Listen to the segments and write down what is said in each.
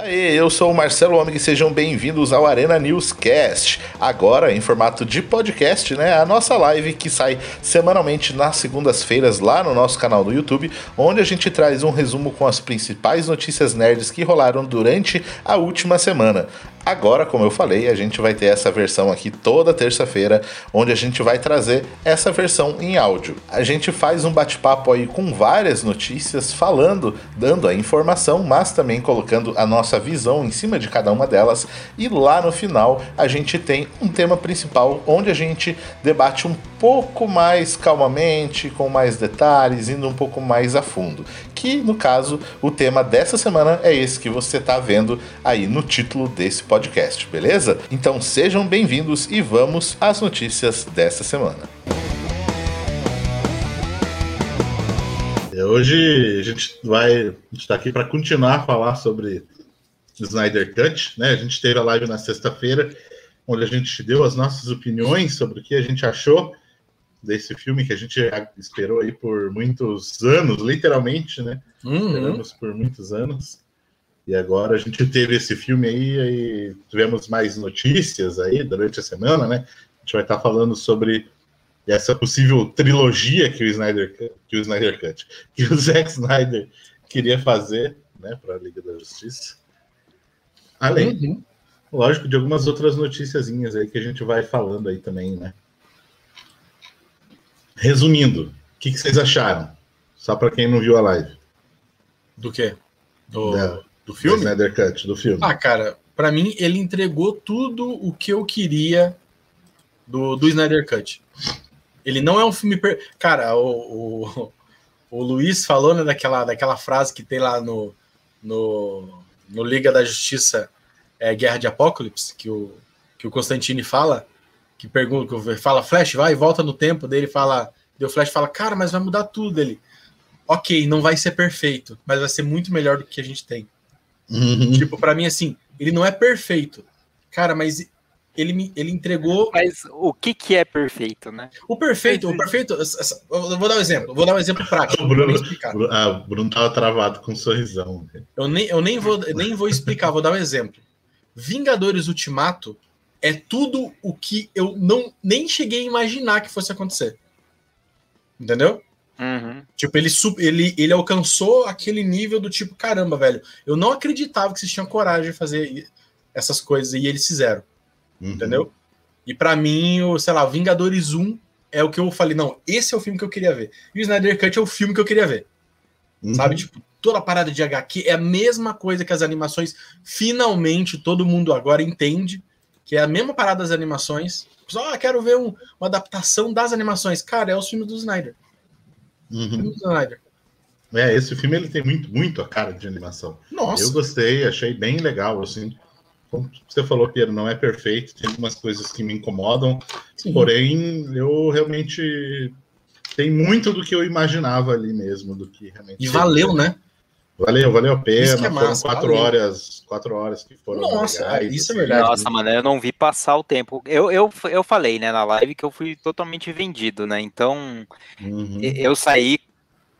Daí, eu sou o Marcelo Omeg e sejam bem-vindos ao Arena Newscast. Agora em formato de podcast, né? A nossa live que sai semanalmente nas segundas-feiras lá no nosso canal do YouTube, onde a gente traz um resumo com as principais notícias nerds que rolaram durante a última semana. Agora, como eu falei, a gente vai ter essa versão aqui toda terça-feira, onde a gente vai trazer essa versão em áudio. A gente faz um bate-papo aí com várias notícias, falando, dando a informação, mas também colocando a nossa visão em cima de cada uma delas. E lá no final, a gente tem um tema principal, onde a gente debate um pouco mais calmamente, com mais detalhes, indo um pouco mais a fundo. Que no caso, o tema dessa semana é esse que você está vendo aí no título desse podcast beleza? Então sejam bem-vindos e vamos às notícias dessa semana. Hoje a gente vai estar aqui para continuar a falar sobre Snyder Cut, né? A gente teve a live na sexta-feira, onde a gente deu as nossas opiniões sobre o que a gente achou desse filme que a gente esperou aí por muitos anos, literalmente, né? Uhum. Esperamos por muitos anos. E agora a gente teve esse filme aí e tivemos mais notícias aí durante a semana, né? A gente vai estar falando sobre essa possível trilogia que o Snyder, que o Snyder Cut, que o Zack Snyder queria fazer, né, para a Liga da Justiça. Além, uhum. lógico, de algumas outras noticiazinhas aí que a gente vai falando aí também, né? Resumindo, o que, que vocês acharam? Só para quem não viu a live. Do quê? Do... Do filme? Do Snyder Cut, do filme. Ah, cara, para mim ele entregou tudo o que eu queria do, do Snyder Cut. Ele não é um filme. Per... Cara, o, o, o Luiz falou né, daquela, daquela frase que tem lá no, no, no Liga da Justiça é, Guerra de Apocalipse, que o, que o Constantine fala, que pergunta, que fala, Flash, vai e volta no tempo, dele fala, deu Flash fala, cara, mas vai mudar tudo dele. Ok, não vai ser perfeito, mas vai ser muito melhor do que a gente tem. Uhum. Tipo, para mim, assim, ele não é perfeito. Cara, mas ele me ele entregou. Mas o que que é perfeito, né? O perfeito, o perfeito. Eu vou dar um exemplo, vou dar um exemplo prático. O Bruno, ah, o Bruno tava travado com um sorrisão. Eu nem, eu nem vou nem vou explicar, vou dar um exemplo. Vingadores Ultimato é tudo o que eu não nem cheguei a imaginar que fosse acontecer. Entendeu? Uhum. Tipo, ele, ele, ele alcançou aquele nível do tipo, caramba, velho, eu não acreditava que vocês tinham coragem de fazer essas coisas e eles fizeram. Uhum. Entendeu? E para mim, o, sei lá, Vingadores 1 é o que eu falei, não, esse é o filme que eu queria ver. E o Snyder Cut é o filme que eu queria ver. Uhum. Sabe? Tipo, toda a parada de HQ é a mesma coisa que as animações. Finalmente, todo mundo agora entende que é a mesma parada das animações. Só ah, quero ver um, uma adaptação das animações. Cara, é os filmes do Snyder. Uhum. É, esse filme ele tem muito, muito a cara de animação. Nossa. Eu gostei, achei bem legal, assim. Como você falou, Pedro, não é perfeito, tem algumas coisas que me incomodam, Sim. porém, eu realmente tem muito do que eu imaginava ali mesmo, do que realmente. E valeu, né? Valeu, valeu a pena. Isso é massa, foram quatro valeu. horas, quatro horas que foram. Nossa, legais, isso é assim. é verdade. Nossa, mano, eu não vi passar o tempo. Eu, eu, eu falei, né, na live que eu fui totalmente vendido, né? Então, uhum. eu saí,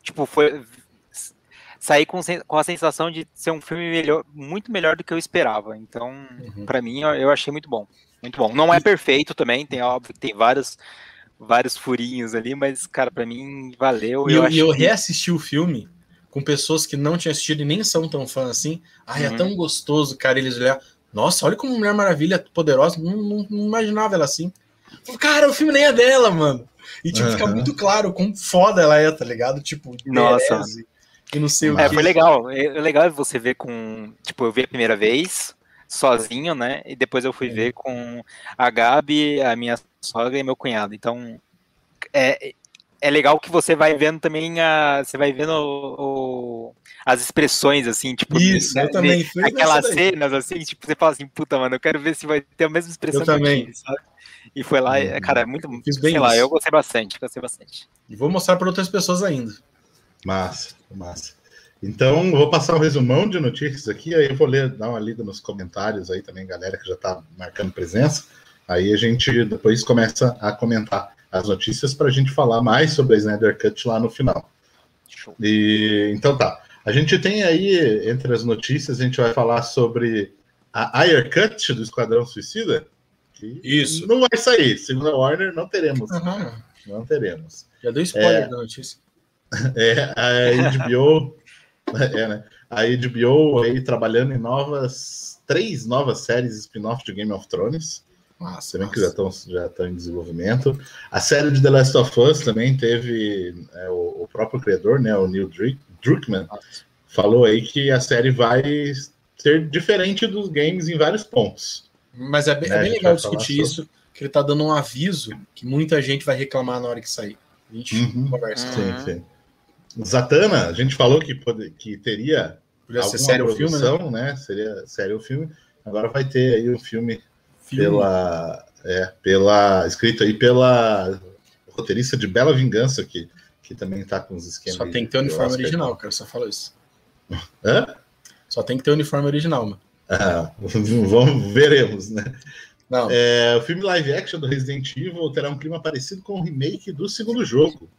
tipo, foi. Saí com, com a sensação de ser um filme melhor, muito melhor do que eu esperava. Então, uhum. para mim, eu, achei muito bom. Muito bom. Não é perfeito também, tem óbvio que tem vários vários furinhos ali, mas, cara, para mim valeu. E eu, eu, eu reassisti o filme com pessoas que não tinham assistido e nem são tão fãs assim. Ai, é uhum. é tão gostoso, cara, eles olhar. Nossa, olha como Mulher Maravilha é poderosa. Não, não, não, imaginava ela assim. Cara, o filme nem é dela, mano. E, tipo, uhum. fica muito claro quão foda ela é, tá ligado? Tipo, Nossa. E não sei o é, que. Foi legal. É, é legal você ver com. Tipo, eu vi a primeira vez, sozinho, né? E depois eu fui é. ver com a Gabi, a minha sogra e meu cunhado. Então, é, é legal que você vai vendo também a. Você vai vendo o, o as expressões, assim, tipo, Isso, né, eu também. aquelas cenas, assim, tipo, você fala assim, puta, mano, eu quero ver se vai ter a mesma expressão eu também. sabe? E foi lá, uhum. cara, é muito. Fiz bem sei isso. lá, eu gostei bastante, gostei bastante. E vou mostrar para outras pessoas ainda. Massa, massa. Então, vou passar um resumão de notícias aqui, aí eu vou ler, dar uma lida nos comentários aí também, galera que já está marcando presença. Aí a gente depois começa a comentar as notícias para a gente falar mais sobre a Snyder Cut lá no final. E, então tá. A gente tem aí, entre as notícias, a gente vai falar sobre a Ayer Cut do Esquadrão Suicida. Isso. Não vai sair. Segundo a Warner, não teremos. Uhum. Não teremos. Já deu spoiler é, da notícia. É, a HBO. é, né? A HBO aí trabalhando em novas. Três novas séries spin-off de Game of Thrones. Nossa, também que já estão já estão em desenvolvimento. A série de The Last of Us também teve é, o, o, próprio criador, né, o Neil Druckmann, falou aí que a série vai ser diferente dos games em vários pontos. Mas é bem, é né, bem legal discutir isso, que ele está dando um aviso que muita gente vai reclamar na hora que sair. A gente uhum. conversa. Sim, sim. Zatanna, a gente falou que, pode, que teria Podia ser sério o filme, né? né? Seria sério o filme. Agora vai ter aí um filme, filme. pela é, pela escrito aí pela roteirista de Bela Vingança que que também tá com os esquemas. Só tem que ter o uniforme original, cara, só falo isso. Hã? Só tem que ter o uniforme original, mano. Ah, vamos veremos, né? Não. É, o filme live action do Resident Evil terá um clima parecido com o remake do segundo jogo.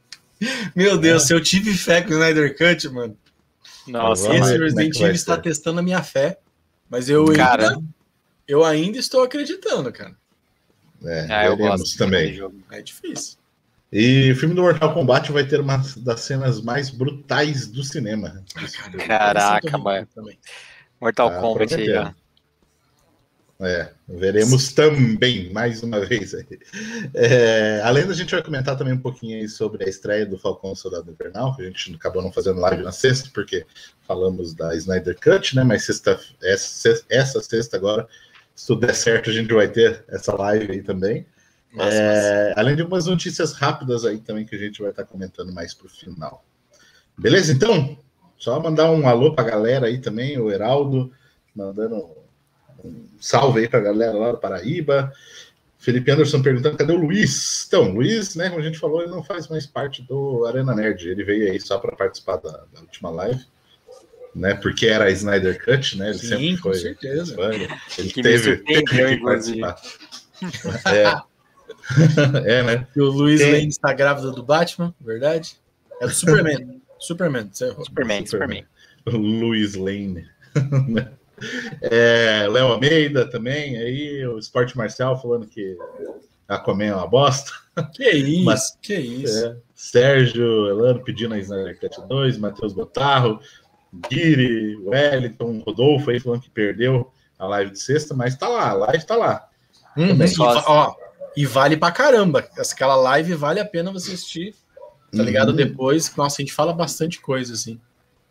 Meu Deus, é. se eu tive fé com o Snyder Cut, mano. Nossa, esse Resident é Evil está ser. testando a minha fé. Mas eu cara, ainda, eu ainda estou acreditando, cara. É, ah, eu gosto também. É difícil. E o filme do Mortal Kombat vai ter uma das cenas mais brutais do cinema. Caraca, mano. Mortal tá Kombat aí, ó. É, veremos também, mais uma vez. É, além da gente vai comentar também um pouquinho aí sobre a estreia do Falcão Soldado Invernal, que a gente acabou não fazendo live na sexta, porque falamos da Snyder Cut, né? Mas sexta, essa, essa sexta agora, se tudo der certo, a gente vai ter essa live aí também. Nossa, é, além de algumas notícias rápidas aí também que a gente vai estar comentando mais para o final. Beleza, então? Só mandar um alô para a galera aí também, o Heraldo, mandando um salve aí para a galera lá do Paraíba. Felipe Anderson perguntando cadê o Luiz? Então, Luiz, né, como a gente falou, ele não faz mais parte do Arena Nerd. Ele veio aí só para participar da, da, última live, né? Porque era a Snyder Cut, né? Ele Sim, sempre foi. Com certeza. Ele que teve, teve que participar. É. é, né? E o Luiz Lane está grávida do Batman, verdade? É do Superman. Superman, Superman, Superman. Superman. Luiz Lane. É, Léo Almeida também, aí o Esporte Marcial falando que a Aquaman é uma bosta. Que isso, Mas, que isso. É, Sérgio Elano pedindo a Snyder Cut 2, Matheus Botarro, Guiri, Wellington, Rodolfo aí falando que perdeu a live de sexta, mas tá lá, a live tá lá. Hum, e, ó, e vale pra caramba. Aquela live vale a pena você assistir, tá ligado? Uhum. Depois, nossa, a gente fala bastante coisa, assim.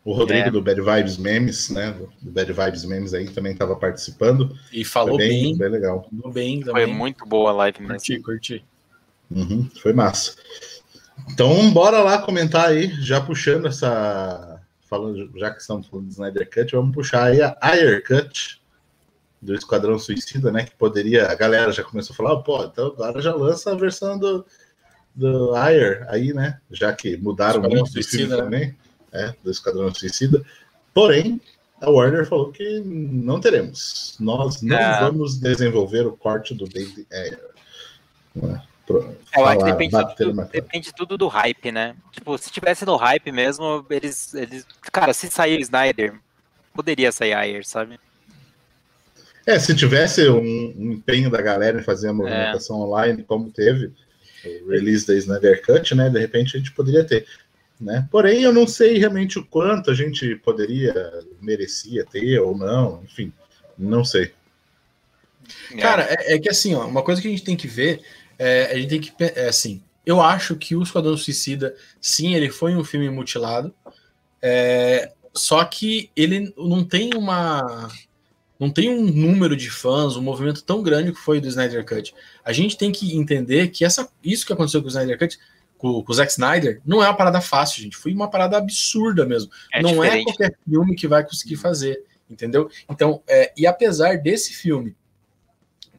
O Rodrigo é. do Bad Vibes Memes, né? Do Bad Vibes Memes aí também estava participando. E falou bem, bem, bem. legal. Falou bem também. Foi muito boa a live mesmo. Curti, curti. Uhum, foi massa. Então, bora lá comentar aí, já puxando essa. Falando, já que estamos falando de Snyder Cut, vamos puxar aí a Ayer Cut do Esquadrão Suicida, né? Que poderia. A galera já começou a falar, pô, então agora já lança a versão do, do Ayer aí, né? Já que mudaram Esquadrão muito Suicida, né? também é, do Esquadrão Suicida. Porém, a Warner falou que não teremos. Nós não é. vamos desenvolver o corte do David Ayer. É, eu acho que depende, tudo, depende tudo do hype, né? Tipo, se tivesse no hype mesmo, eles. eles cara, se sair o Snyder, poderia sair Ayer, sabe? É, se tivesse um, um, empenho da galera em fazer a movimentação é. online, como teve o release da Snyder Cut, né? De repente a gente poderia ter. Né? Porém, eu não sei realmente o quanto a gente poderia, merecia ter ou não, enfim, não sei. Cara, é, é que assim, ó, uma coisa que a gente tem que ver, é, a gente tem que, é, assim, eu acho que o Esquadrão Suicida, sim, ele foi um filme mutilado, é, só que ele não tem uma, não tem um número de fãs, um movimento tão grande que foi do Snyder Cut. A gente tem que entender que essa, isso que aconteceu com o Snyder Cut com, com o Zack Snyder, não é uma parada fácil, gente. Foi uma parada absurda mesmo. É não é diferente. é qualquer filme que vai conseguir fazer, entendeu? Então, é, e apesar desse filme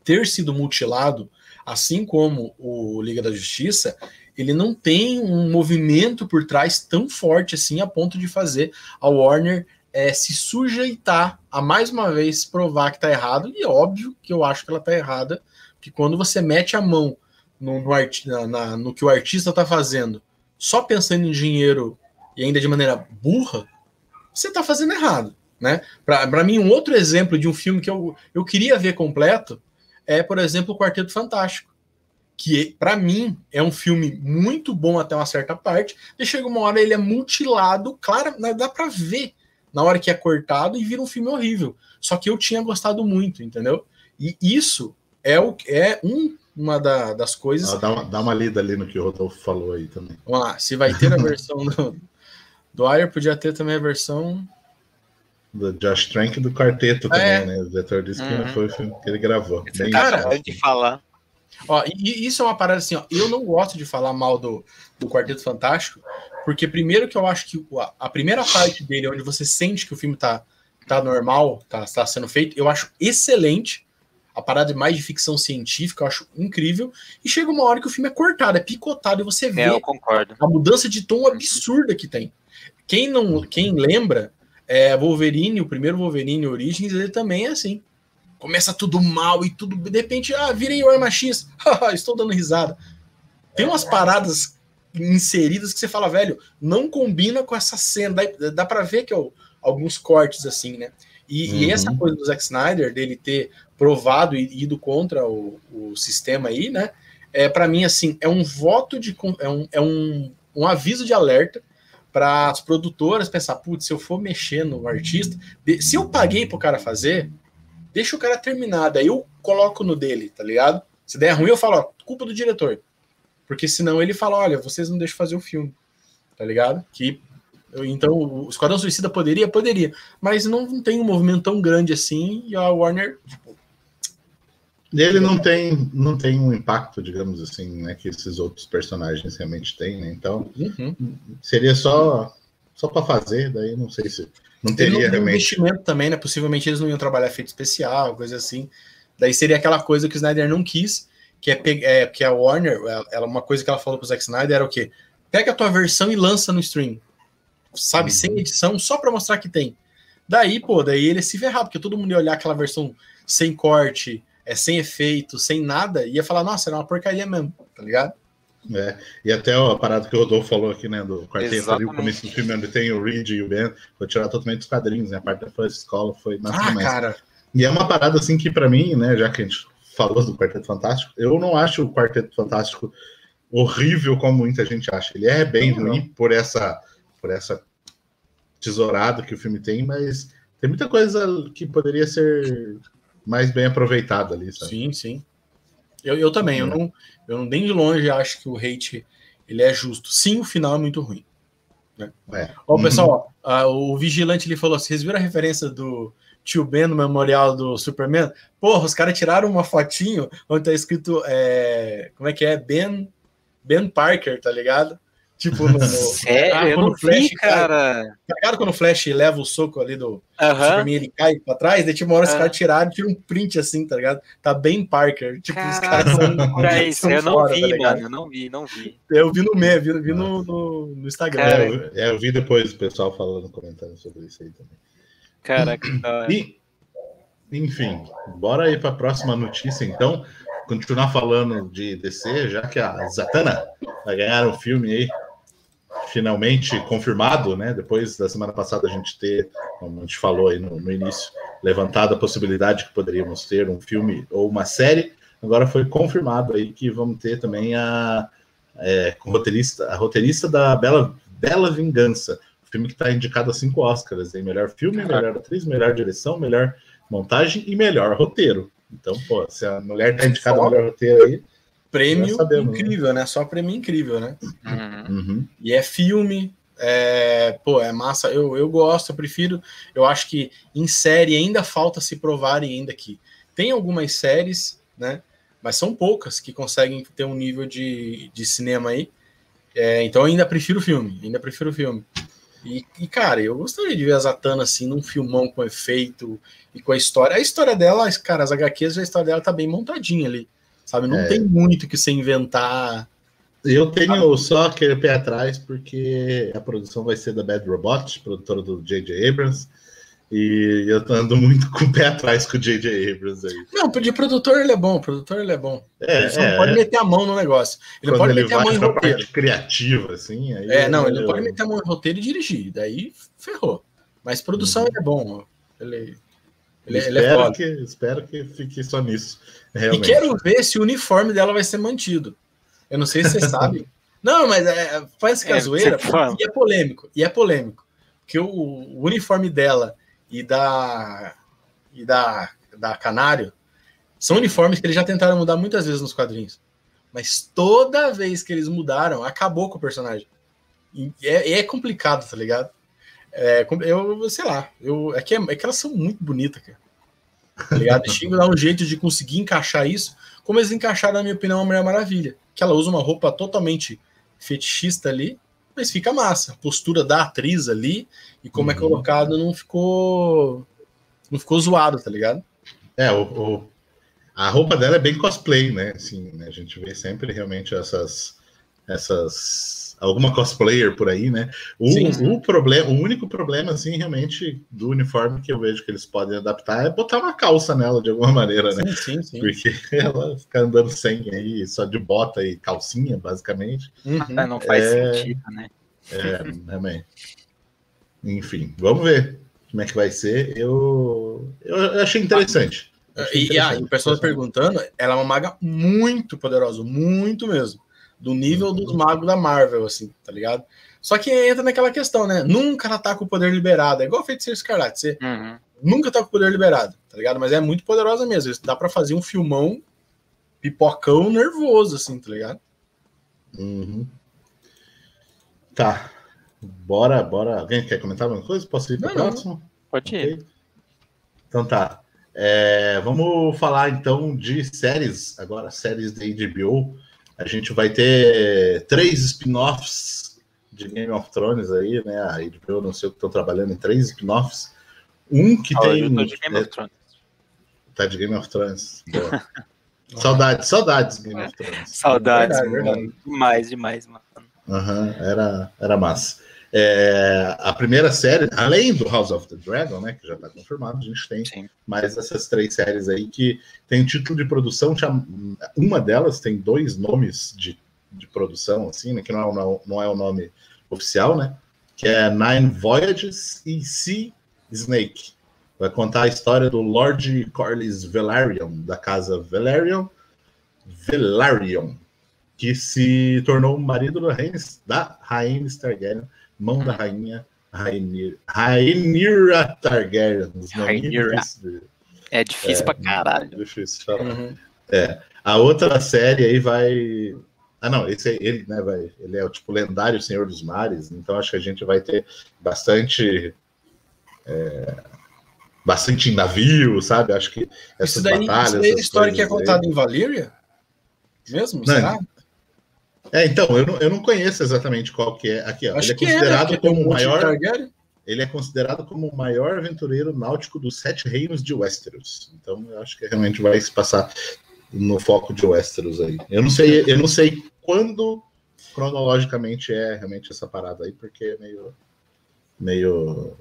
ter sido mutilado, assim como o Liga da Justiça, ele não tem um movimento por trás tão forte assim a ponto de fazer a Warner é, se sujeitar a mais uma vez provar que tá errado, e óbvio que eu acho que ela tá errada, que quando você mete a mão no, no, na, no que o artista está fazendo, só pensando em dinheiro e ainda de maneira burra, você tá fazendo errado, né? Para mim, um outro exemplo de um filme que eu, eu queria ver completo é, por exemplo, o Quarteto Fantástico. Que, para mim, é um filme muito bom até uma certa parte, e chega uma hora ele é mutilado, claro, né, dá para ver na hora que é cortado e vira um filme horrível. Só que eu tinha gostado muito, entendeu? E isso é, o, é um, uma da, das coisas. Ah, dá, uma, dá uma lida ali no que o Rodolfo falou aí também. Vamos lá, se vai ter a versão do, do Ayer, podia ter também a versão. Do Josh Trank do quarteto também, é. né? O diretor disse que uhum. não foi o filme que ele gravou. Bem cara, de falar. Ó, e isso é uma parada assim, ó, eu não gosto de falar mal do, do Quarteto Fantástico, porque primeiro que eu acho que a, a primeira parte dele, onde você sente que o filme tá, tá normal, tá, tá sendo feito, eu acho excelente a parada mais de ficção científica, eu acho incrível. E chega uma hora que o filme é cortado, é picotado, e você é, vê é, a mudança de tom absurda que tem. Quem não, quem lembra, é Wolverine, o primeiro Wolverine Origins, ele também é assim. Começa tudo mal e tudo, de repente, ah, virei o Arma X, estou dando risada. Tem umas paradas inseridas que você fala, velho, não combina com essa cena. Dá, dá para ver que é alguns cortes assim, né? E, uhum. e, essa coisa do Zack Snyder, dele ter provado e ido contra o, o sistema aí, né? É, para mim, assim, é um voto de. É um, é um, um aviso de alerta para as produtoras pensar: putz, se eu for mexer no artista, se eu paguei pro cara fazer, deixa o cara terminar, daí eu coloco no dele, tá ligado? Se der ruim, eu falo: ó, culpa do diretor. Porque senão ele fala: olha, vocês não deixam fazer o filme, tá ligado? Que então, o Esquadrão Suicida poderia? Poderia. Mas não tem um movimento tão grande assim e a Warner, tipo, ele não tem, não tem um impacto, digamos assim, né, que esses outros personagens realmente têm, né? Então, uhum. seria só só para fazer, daí não sei se não teria não realmente investimento também, né? Possivelmente eles não iam trabalhar efeito especial, coisa assim. Daí seria aquela coisa que o Snyder não quis, que é, é que a Warner, ela uma coisa que ela falou pro Zack Snyder era o quê? Pega a tua versão e lança no stream. Sabe, uhum. sem edição, só para mostrar que tem. Daí, pô, daí ele se ferrar, porque todo mundo ia olhar aquela versão sem corte, é, sem efeito, sem nada, ia falar, nossa, era uma porcaria mesmo, tá ligado? É, e até a parada que o Rodolfo falou aqui, né, do quarteto ali, o começo do filme, onde tem o Reed e o Ben, foi tirar totalmente dos quadrinhos, né, a parte da First Escola foi massa ah, cara. E é uma parada, assim, que para mim, né, já que a gente falou do Quarteto Fantástico, eu não acho o Quarteto Fantástico horrível como muita gente acha. Ele é bem não, ruim não. por essa por essa tesourada que o filme tem, mas tem muita coisa que poderia ser mais bem aproveitado ali, sabe? Sim, sim. Eu, eu também, eu uhum. não, eu não nem de longe acho que o hate ele é justo. Sim, o final é muito ruim. Né? É. Ó, uhum. pessoal, ó, o vigilante ele falou: vocês viram a referência do tio Ben no memorial do Superman? Porra, os caras tiraram uma fotinho onde tá escrito é, como é que é? Ben Ben Parker, tá ligado? Tipo, no. no Sério? Ah, quando o Flash, vi, cara. Tá ligado quando o Flash leva o soco ali do uh Superman, ele cai pra trás? Daí, tipo, uma hora os caras tiraram e tiram um print assim, tá ligado? Tá bem Parker. Tipo, Caraca, os caras são. Pra isso, eu não fora, vi, tá mano. Eu não vi, não vi. Eu vi no meio, vi, vi no, no, no, Instagram. É, eu, é, eu vi depois o pessoal falando comentário sobre isso aí também. Caraca, e, Enfim, bora ir pra próxima notícia, então continuar falando de DC, já que a Zatanna vai ganhar um filme aí finalmente confirmado, né? Depois da semana passada a gente ter, como a gente falou aí no, no início, levantado a possibilidade que poderíamos ter um filme ou uma série. Agora foi confirmado aí que vamos ter também a, é, roteirista, a roteirista da Bela, Bela Vingança, filme que está indicado a cinco Oscars, em melhor filme, melhor atriz, melhor direção, melhor montagem e melhor roteiro. Então, pô, se a mulher está indicada a melhor roteiro aí, prêmio sabemos, né? incrível, né? Só prêmio incrível, né? Uhum. E é filme, é, pô, é massa. Eu, eu gosto, eu prefiro. Eu acho que em série ainda falta se provarem ainda aqui. Tem algumas séries, né? Mas são poucas que conseguem ter um nível de, de cinema aí. É, então eu ainda prefiro filme, ainda prefiro filme. E, e, cara, eu gostaria de ver a Zatanna assim num filmão com efeito e com a história. A história dela, cara, as HQs, a história dela tá bem montadinha ali sabe? Não é. tem muito que você inventar. Eu tenho só aquele pé atrás, porque a produção vai ser da Bad Robot, produtora do J.J. Abrams, e eu tô andando muito com o pé atrás com o J.J. Abrams aí. Não, de produtor ele é bom, produtor ele é bom. É, ele só é, pode meter a mão no negócio. Ele pode ele meter a mão em roteiro. criativa, assim. é, não, ele pode meter a mão em roteiro e dirigir, daí ferrou. Mas produção uhum. é bom. Ele, ele, espero, ele é foda. que, espero que fique só nisso. Realmente. E quero ver se o uniforme dela vai ser mantido. Eu não sei se você sabe. Não, mas é, faz é, zoeira, e é polêmico. E é polêmico. Porque o, o, uniforme dela e da e da, da Canário são uniformes que eles já tentaram mudar muitas vezes nos quadrinhos. Mas toda vez que eles mudaram, acabou com o personagem. E é, é complicado, tá ligado? É, eu, sei lá, eu, é, que, é, é que elas são muito bonitas, cara. Tá ligado? Xingo dá um jeito de conseguir encaixar isso, como eles encaixaram, na minha opinião, a Mulher Maravilha. Que ela usa uma roupa totalmente fetichista ali, mas fica massa. A postura da atriz ali e como é uhum. é colocado não ficou. Não ficou zoado, tá ligado? É, o, o, a roupa dela é bem cosplay, né? Assim, né? A gente vê sempre realmente essas. essas alguma cosplayer por aí, né? O, sim, sim. o problema, o único problema, assim, realmente, do uniforme que eu vejo que eles podem adaptar é botar uma calça nela de alguma maneira, né? Sim, sim, Porque ela fica andando sem aí, só de bota e calcinha, basicamente. Uhum. Não faz é... sentido, né? É, também. Enfim, vamos ver como é que vai ser. Eu, eu achei interessante. Achei interessante. E, ah, e o pessoal tá perguntando, ela é uma maga muito poderosa, muito mesmo do nível dos magos da Marvel, assim, tá ligado? Só que entra naquela questão, né? Nunca ela tá com o poder liberado. É igual Feiticeiro Escarlate. Você uhum. nunca tá com o poder liberado, tá ligado? Mas é muito poderosa mesmo. Dá para fazer um filmão pipocão nervoso, assim, tá ligado? Uhum. Tá. Bora, bora. Alguém quer comentar alguma coisa? Posso ir para o próximo? Pode ir. Okay. Então tá. É, vamos falar então de séries agora, séries da HBO. A gente vai ter três spin-offs de Game of Thrones aí, né? A HBO não sei o que estão trabalhando em três spin-offs. Um que ah, tem. Eu tô de Game é, of Thrones. Tá de Game of Thrones. saudades, saudades Game of Thrones. Saudades, é verdade, verdade. demais, demais, mano. Uhum, era, era massa. É, a primeira série, além do House of the Dragon, né, que já está confirmado, a gente tem Sim. mais essas três séries aí que tem título de produção. Uma delas tem dois nomes de, de produção, assim, né, que não é, não, não é o nome oficial, né? Que é Nine Voyages e Sea Snake. Vai contar a história do Lord Corlys Velaryon, da casa Velaryon, Velaryon, que se tornou o marido da rainha, da rainha Targaryen mão da rainha Rainira Targaryen. Rainira. É difícil é, pra caralho. Difícil falar. Uhum. É. A outra série aí vai. Ah, não, esse ele, né, vai, ele é o tipo lendário Senhor dos Mares, então acho que a gente vai ter bastante. É, bastante navio, sabe? Acho que essas isso daí, batalhas. Isso daí é a história que é contada em Valyria? Mesmo? Não, será? É, então, eu não, eu não conheço exatamente qual que é. Aqui, ó, Acho ele é considerado é, né? como o maior. Ele é considerado como o maior aventureiro náutico dos sete reinos de Westeros. Então, eu acho que realmente vai se passar no foco de Westeros aí. Eu não sei, eu não sei quando cronologicamente é realmente essa parada aí, porque é meio. meio.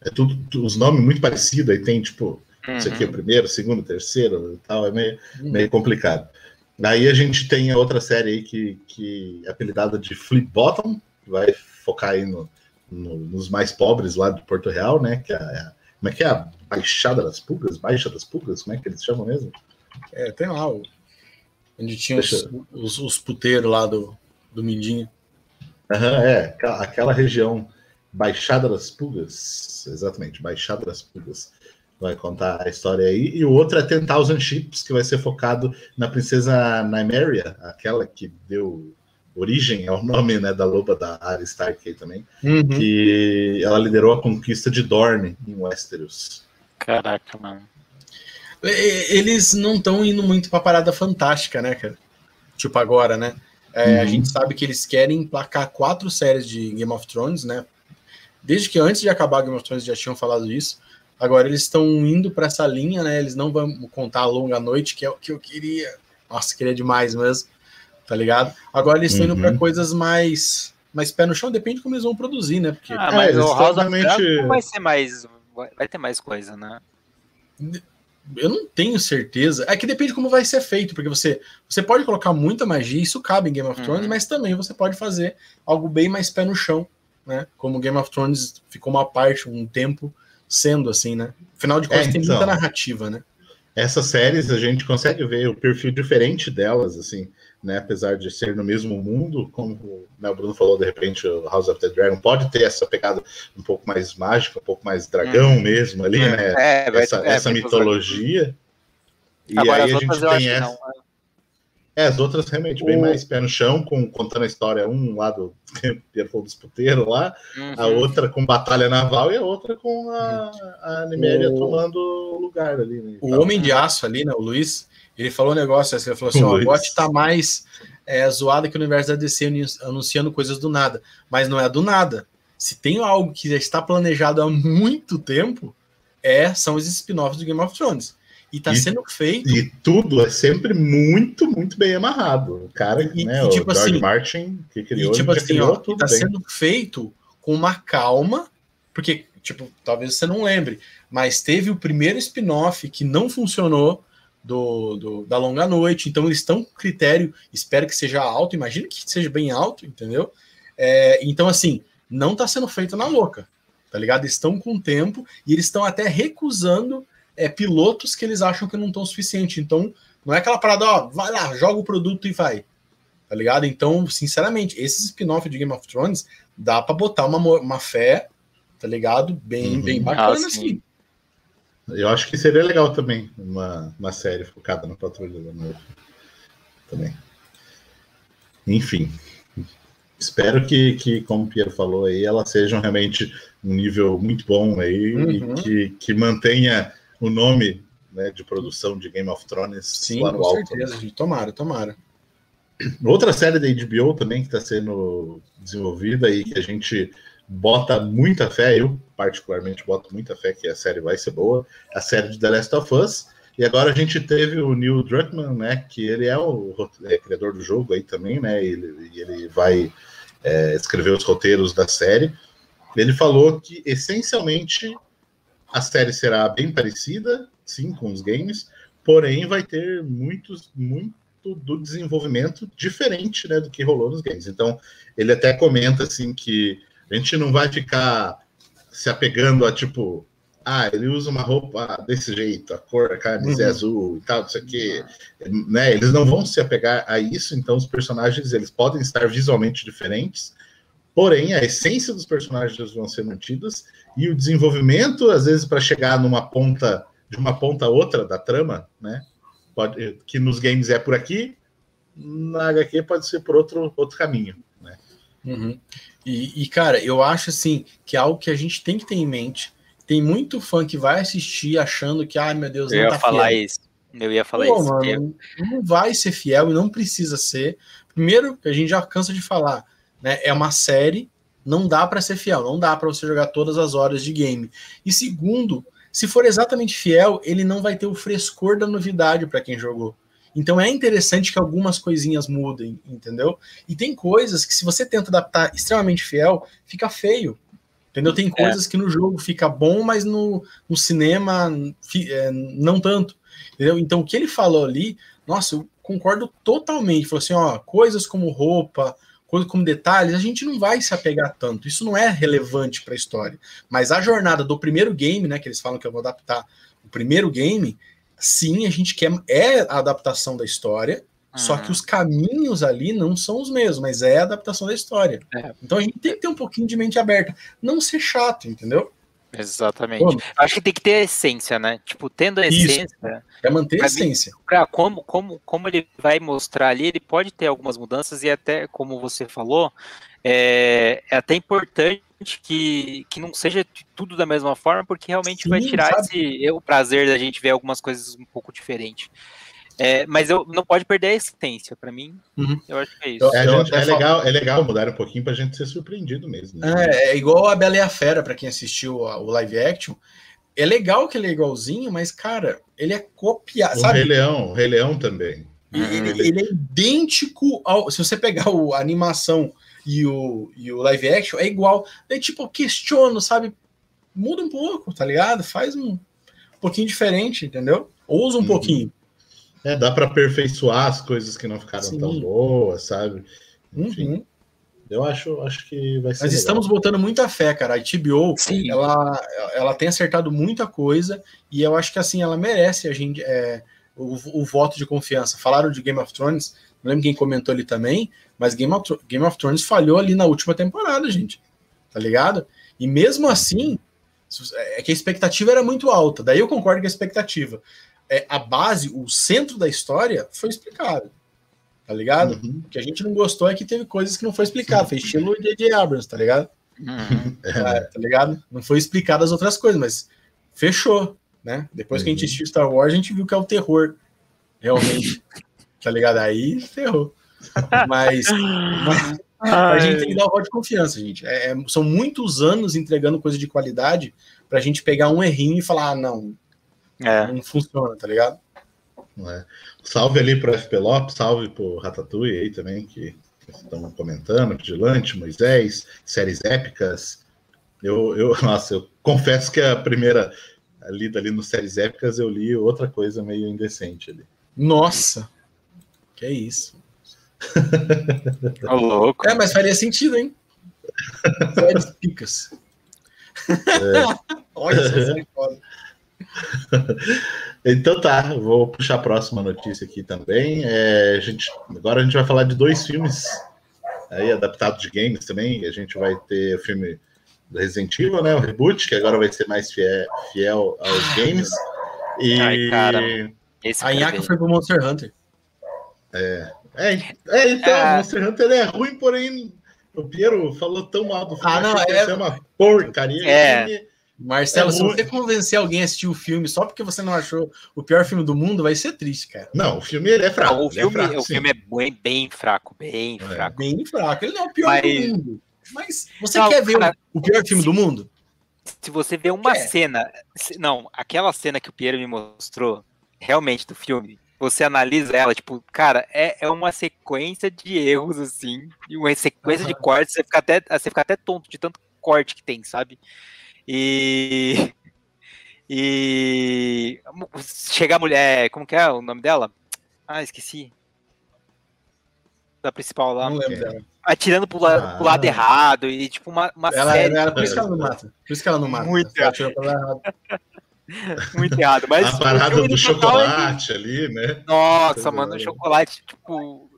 É tudo, os nomes muito parecidos, aí tem tipo, uhum. isso aqui é o primeiro, segundo, terceiro e tal, é meio, uhum. meio complicado. Daí a gente tem a outra série aí que, que é apelidada de Flip Bottom, que vai focar aí no, no, nos mais pobres lá de Porto Real, né? Que é, como é que é a Baixada das Pulgas? Baixa das Pulgas? Como é que eles chamam mesmo? É, tem lá o, onde tinha os, os, os, puteiros lá do, do Mindinho. Uhum, é, aquela região Baixada das Pulgas, exatamente, Baixada das Pulgas vai contar a história aí, e o outro é Ten Thousand Ships, que vai ser focado na princesa Nymeria, aquela que deu origem ao nome né, da loba da Arya Stark também, uhum. que ela liderou a conquista de Dorne em Westeros. Caraca, mano. Eles não estão indo muito pra parada fantástica, né, cara? Tipo agora, né? É, uhum. A gente sabe que eles querem emplacar quatro séries de Game of Thrones, né? Desde que antes de acabar Game of Thrones já tinham falado isso. Agora eles estão indo para essa linha, né? Eles não vão contar a longa noite, que é o que eu queria. Nossa, queria demais mesmo, tá ligado? Agora eles estão uhum. indo para coisas mais mais pé no chão, depende de como eles vão produzir, né? Porque ah, mas é, o House vai ser mais vai ter mais coisa, né? Eu não tenho certeza. É que depende de como vai ser feito, porque você você pode colocar muita magia, isso cabe em Game of Thrones, uhum. mas também você pode fazer algo bem mais pé no chão né? Como Game of Thrones ficou uma parte, um tempo sendo assim, né? Afinal de contas, é, então, tem muita então. narrativa, né? Essas séries a gente consegue ver o perfil diferente delas, assim, né? Apesar de ser no mesmo mundo, como né, o Bruno falou, de repente o House of the Dragon pode ter essa pegada um pouco mais mágica, um pouco mais dragão hum. mesmo ali, é. né? É, essa, é, essa mitologia. E Agora, aí a gente tem essa. Não, é. As outras realmente bem o... mais pé no chão, com, contando a história, um lado do disputeiro lá, uhum. a outra com batalha naval e a outra com a, a Niméria o... tomando lugar ali. Né, o Homem de Aço ali, né, o Luiz, ele falou um negócio assim, ele falou assim, ó, o bot tá mais é, zoado que o universo da DC anunciando coisas do nada, mas não é do nada. Se tem algo que já está planejado há muito tempo, é são os spin-offs do Game of Thrones. E está sendo feito. E tudo é sempre muito, muito bem amarrado. O cara, e, né, e, tipo o George assim, Martin, que criou, e, tipo assim, criou ó, tudo tá bem. sendo feito com uma calma, porque, tipo, talvez você não lembre, mas teve o primeiro spin-off que não funcionou do, do, da longa noite, então eles estão com critério, espero que seja alto, imagino que seja bem alto, entendeu? É, então, assim, não está sendo feito na louca, tá ligado? Estão com tempo e eles estão até recusando é, pilotos que eles acham que não estão suficiente. Então, não é aquela parada, ó, vai lá, joga o produto e vai. Tá ligado? Então, sinceramente, esses spin-off de Game of Thrones dá para botar uma, uma fé, tá ligado? Bem, uhum. bem bacana, ah, assim. Eu acho que seria legal também uma, uma série focada na Patrulha da Noite. Também. Enfim. Espero que, que, como o Piero falou aí, elas sejam realmente um nível muito bom aí uhum. e que, que mantenha o nome né, de produção de Game of Thrones Sim, lá no com alto. certeza. Tomara, tomara. Outra série da HBO também que está sendo desenvolvida e que a gente bota muita fé, eu particularmente boto muita fé que a série vai ser boa, a série de The Last of Us. E agora a gente teve o Neil Druckmann, né, que ele é o é, criador do jogo aí também, né, e ele, ele vai é, escrever os roteiros da série. Ele falou que essencialmente a série será bem parecida, sim, com os games, porém vai ter muitos, muito do desenvolvimento diferente né, do que rolou nos games. Então, ele até comenta assim que a gente não vai ficar se apegando a tipo, ah, ele usa uma roupa desse jeito, a cor da camisa é uhum. é azul e tal, isso aqui, né? Eles não vão se apegar a isso, então os personagens eles podem estar visualmente diferentes, porém a essência dos personagens vão ser mantidas e o desenvolvimento, às vezes, para chegar numa ponta, de uma ponta a outra da trama, né? Pode, que nos games é por aqui, na HQ pode ser por outro, outro caminho, né? Uhum. E, e, cara, eu acho assim que é algo que a gente tem que ter em mente. Tem muito fã que vai assistir achando que, ai meu Deus, eu não ia tá falar fiel. isso. Eu ia falar Pô, isso. Mano, não vai ser fiel e não precisa ser. Primeiro, a gente já cansa de falar, né? É uma série não dá para ser fiel, não dá para você jogar todas as horas de game. E segundo, se for exatamente fiel, ele não vai ter o frescor da novidade para quem jogou. Então é interessante que algumas coisinhas mudem, entendeu? E tem coisas que se você tenta adaptar extremamente fiel, fica feio. Entendeu? Tem é. coisas é. que no jogo fica bom, mas no, no cinema é, não tanto. Entendeu? Então o que ele falou ali, nossa, eu concordo totalmente. Falou assim, ó, coisas como roupa, coisa como detalhes, a gente não vai se apegar tanto. Isso não é relevante para a história. Mas a jornada do primeiro game, né, que eles falam que eu vou adaptar o primeiro game, sim, a gente quer é a adaptação da história. Uhum. Só que os caminhos ali não são os mesmos, mas é a adaptação da história. É. Então a gente tem que ter um pouquinho de mente aberta. Não ser chato, entendeu? Exatamente. Como? Acho que tem que ter a essência, né? Tipo, tendo a Isso. essência. É manter a essência. Pra como, como, como ele vai mostrar ali, ele pode ter algumas mudanças e até, como você falou, é, é até importante que, que não seja tudo da mesma forma, porque realmente Sim, vai tirar esse, o prazer da gente ver algumas coisas um pouco diferentes. É, mas eu não pode perder a essência, para mim. Uhum. Eu acho que é isso. É, gente, é legal, é legal mudar um pouquinho pra gente ser surpreendido mesmo. Né? É, é, igual a Bela e a Fera, para quem assistiu o live action. É legal que ele é igualzinho, mas, cara, ele é copiado. O sabe? Rei Leão, o Rei Leão também. Ele, ele... ele, é idêntico ao. Se você pegar o, a animação e o, e o live action, é igual. Daí, tipo, eu questiono, sabe? Muda um pouco, tá ligado? Faz um, um pouquinho diferente, entendeu? Ousa um uhum. pouquinho. É, dá para aperfeiçoar as coisas que não ficaram Sim. tão boas, sabe? Enfim. Uhum. Eu acho, acho que vai ser. Mas legal. estamos botando muita fé, cara. A TBO, ela, ela tem acertado muita coisa e eu acho que assim ela merece a gente é, o, o, voto de confiança. Falaram de Game of Thrones, não lembro quem comentou ali também, mas Game of, Game of Thrones falhou ali na última temporada, gente. Tá ligado? E mesmo assim, é que a expectativa era muito alta. Daí eu concordo com a expectativa. É, a base, o centro da história foi explicado tá ligado? Uhum. O que a gente não gostou é que teve coisas que não foi explicado, foi estilo J.J. Abrams, tá ligado? Uhum. É, tá ligado? Não foi explicado as outras coisas, mas fechou, né? Depois uhum. que a gente uhum. assistiu Star Wars, a gente viu que é o terror, realmente, tá ligado? Aí ferrou. Mas, mas a gente tem que dar o voto de confiança, gente. É, é, são muitos anos entregando coisa de qualidade pra gente pegar um errinho e falar, ah, não, é. não funciona, tá ligado? É. Salve ali para o FP Lopes, salve para o Ratatouille aí também, que, estão comentando, Vigilante, Moisés, séries épicas. Eu, eu, nossa, eu confesso que a primeira lida ali no séries épicas eu li outra coisa meio indecente ali. Nossa, que é isso. Tá louco. É, mas faria sentido, hein? Séries picas. É. Olha essa série foda. Então tá, vou puxar a próxima notícia aqui também. É, a gente, agora a gente vai falar de dois filmes aí adaptados de games também. A gente vai ter o filme do Resident Evil, né? O reboot, que agora vai ser mais fiel, fiel aos games. E Ai, cara, a Inhaka foi pro Monster Hunter. É, é, é então, é... Monster Hunter é ruim, porém o Piero falou tão mal do filme ah, não, é... uma porcaria. É. Marcelo, é se você convencer alguém a assistir o filme só porque você não achou o pior filme do mundo, vai ser triste, cara. Não, o filme ele é fraco. Não, o filme, é, fraco, o filme é bem, bem fraco, bem é. fraco. Bem fraco. Ele não é o pior Mas... do mundo. Mas você não, quer ver cara, o pior filme se, do mundo? Se você vê uma cena. Se, não, aquela cena que o Piero me mostrou, realmente, do filme, você analisa ela, tipo, cara, é, é uma sequência de erros, assim, uma sequência uhum. de cortes, você fica, até, você fica até tonto de tanto corte que tem, sabe? E. E. Chega a mulher. Como que é o nome dela? Ah, esqueci. Da principal lá. Não lembro dela. Atirando pro, la, ah, pro lado errado e tipo uma, uma ela, série. Ela, por isso que ela não mata. Por isso que ela não mata. Muito errado. Muito errado. Mas a parada do chocolate ali, né? Nossa, mano, o chocolate, tipo.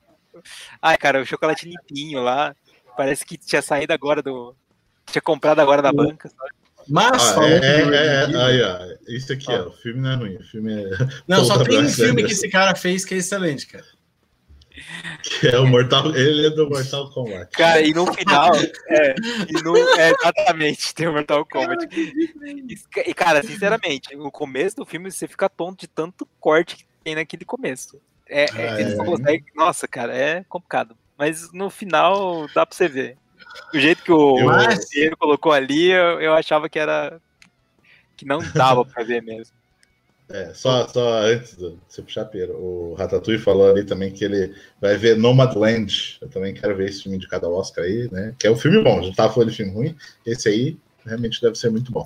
Ai, cara, o chocolate limpinho lá. Parece que tinha saído agora do. Tinha comprado agora da banca, sabe? Mas ah, é, é, é, aí, ó, isso aqui, ó, o filme não é ruim, o filme é. Não, só tem um filme que esse cara fez que é excelente, cara. Que é o Mortal. Ele é do Mortal Kombat. Cara, e no final. é, e no, é, exatamente, tem o Mortal Kombat. E, cara, sinceramente, no começo do filme você fica tonto de tanto corte que tem naquele começo. É, é, ah, é. Consegue, nossa, cara, é complicado. Mas no final dá pra você ver. Do jeito que o Marcelo colocou ali, eu, eu achava que era. que não dava pra ver mesmo. É, só, só antes de você puxar, Pedro, o Ratatouille falou ali também que ele vai ver Nomadland. Eu também quero ver esse filme de cada Oscar aí, né? Que é um filme bom, já tava falando de filme ruim. Esse aí realmente deve ser muito bom.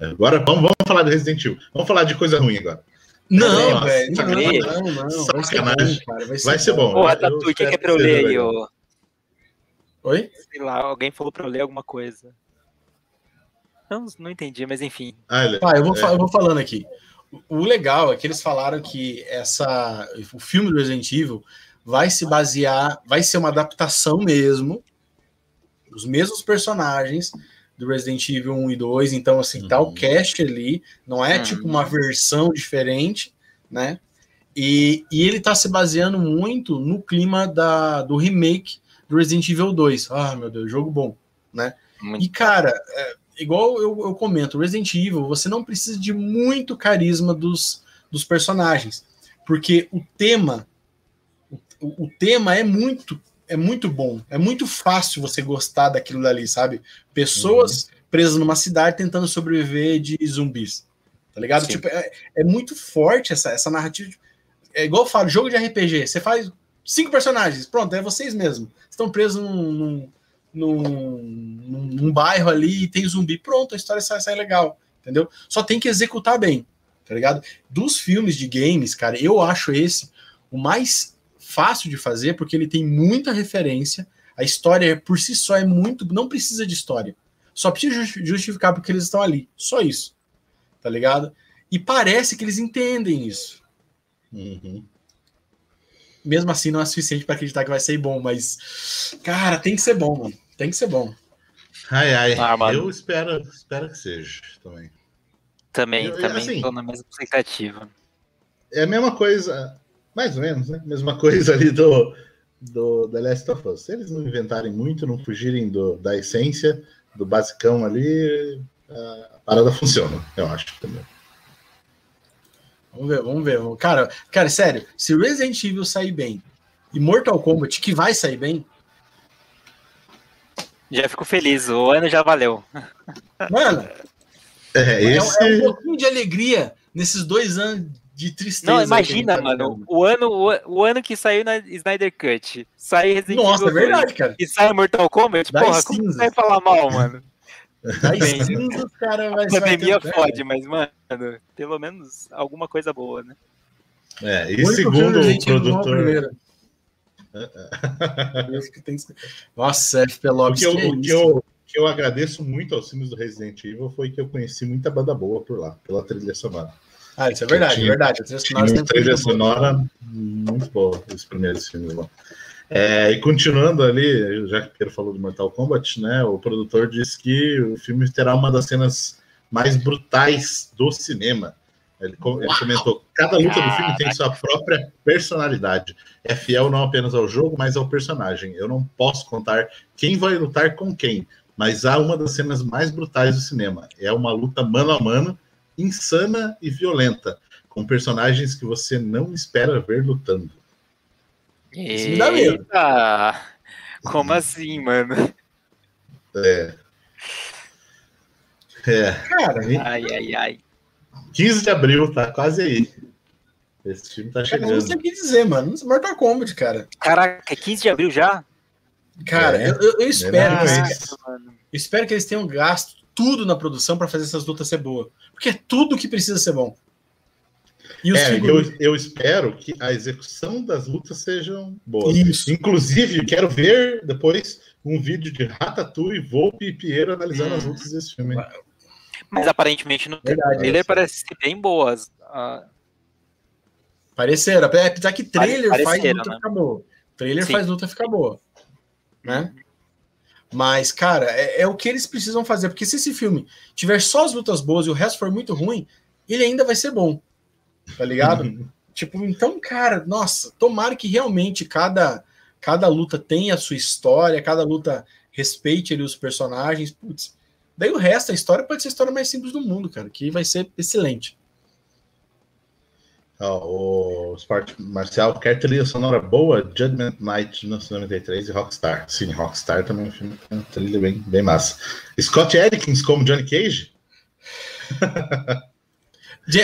Agora vamos, vamos falar de Resident Evil. Vamos falar de coisa ruim agora. Não, velho. Não, não, não, não. Sacanagem. Vai ser bom. Vai ser, vai ser bom. Ô, Ratatouille, o que, que é pra eu ler aí, ô? Oi? Sei lá, alguém falou pra eu ler alguma coisa. Não, não entendi, mas enfim. Ah, ah eu, vou, é. eu vou falando aqui. O legal é que eles falaram que essa, o filme do Resident Evil vai se basear, vai ser uma adaptação mesmo, os mesmos personagens do Resident Evil 1 e 2, então assim, uhum. tá o uhum. cast ali, não é uhum. tipo uma versão diferente, né? E, e ele tá se baseando muito no clima da, do remake do Resident Evil 2. Ah, meu Deus, jogo bom, né? Muito e, cara, é, igual eu, eu comento, Resident Evil, você não precisa de muito carisma dos, dos personagens, porque o tema, o, o tema é muito é muito bom, é muito fácil você gostar daquilo dali, sabe? Pessoas uhum. presas numa cidade tentando sobreviver de zumbis, tá ligado? Tipo, é, é, muito forte essa, essa narrativa. É igual eu falo, jogo de RPG, você faz cinco personagens, pronto, é vocês mesmo. Estão presos num, num, num, num, bairro ali e tem zumbi, pronto, a história sai, sai legal, entendeu? Só tem que executar bem, tá ligado? Dos filmes de games, cara, eu acho esse o mais fácil de fazer porque ele tem muita referência. A história por si só é muito. Não precisa de história. Só precisa justificar porque eles estão ali. Só isso. Tá ligado? E parece que eles entendem isso. Uhum. Mesmo assim, não é suficiente para acreditar que vai ser bom, mas. Cara, tem que ser bom, mano. Tem que ser bom. Ai, ai. Ah, eu espero, espero que seja também. Também, eu, também assim, tô na mesma expectativa. É a mesma coisa, mais ou menos, né? Mesma coisa ali do, do The Last of Us. Se eles não inventarem muito, não fugirem do, da essência, do basicão ali, a parada funciona, eu acho também. Vamos ver, vamos ver. Cara, cara, sério, se Resident Evil sair bem e Mortal Kombat, que vai sair bem. Já fico feliz, o ano já valeu. Mano, é, esse... é, é um pouquinho de alegria nesses dois anos de tristeza. Não, imagina, tá mano, o ano, o, o, ano que saiu na Snyder Cut, sai Resident Nossa, Evil é verdade, cara. E sai Mortal Kombat, Dá porra, como você vai falar mal, mano? Cinzas, cara, vai, a pandemia fode, mas, mano, pelo menos alguma coisa boa, né? É, e segundo o produtor... Nossa, FP Lopes. O que, eu, o que, eu, que eu agradeço muito aos filmes do Resident Evil foi que eu conheci muita banda boa por lá, pela trilha sonora. Ah, isso é verdade, tinha, é verdade. A trilha sonora, tinha trilha sonora muito boa, os primeiros filmes lá. É, e continuando ali, já que o Pedro falou do Mortal Kombat, né? O produtor disse que o filme terá uma das cenas mais brutais do cinema. Ele, ele comentou: cada luta do filme tem sua própria personalidade. É fiel não apenas ao jogo, mas ao personagem. Eu não posso contar quem vai lutar com quem, mas há uma das cenas mais brutais do cinema. É uma luta mano a mano, insana e violenta, com personagens que você não espera ver lutando. Isso me dá medo. Como assim, mano? É. É. Cara, ai, ai, ai. 15 de abril, tá quase aí. Esse filme tá chegando. Eu não sei o que dizer, mano. Mortal Kombat, cara. Caraca, é 15 de abril já? Cara, é. eu, eu, eu, espero. É que eles, eu espero que eles tenham gasto tudo na produção para fazer essas lutas ser boa. Porque é tudo que precisa ser bom. É, eu, eu, espero que a execução das lutas sejam boas. Isso. Inclusive, quero ver depois um vídeo de Ratatouille, Volpe e Piero analisando hum. as lutas desse filme. Mas aparentemente no Verdade, trailer parece ser bem boas. Uh... Pareceram, apesar que trailer faz luta né? ficar boa. Trailer Sim. faz luta ficar boa. Né? Mas, cara, é, é, o que eles precisam fazer. Porque se esse filme tiver só as lutas boas e o resto for muito ruim, ele ainda vai ser bom tá ligado? tipo, então, cara, nossa, tomara que realmente cada, cada luta tenha a sua história, cada luta respeite ali os personagens, putz. Daí o resto, a história pode ser a história mais simples do mundo, cara, que vai ser excelente. Oh, o Sport Marcial quer trilha sonora boa, Judgment Night de 1993 e Rockstar. Sim, Rockstar também é um filme com trilha bem, bem massa. Scott Adkins como Johnny Cage?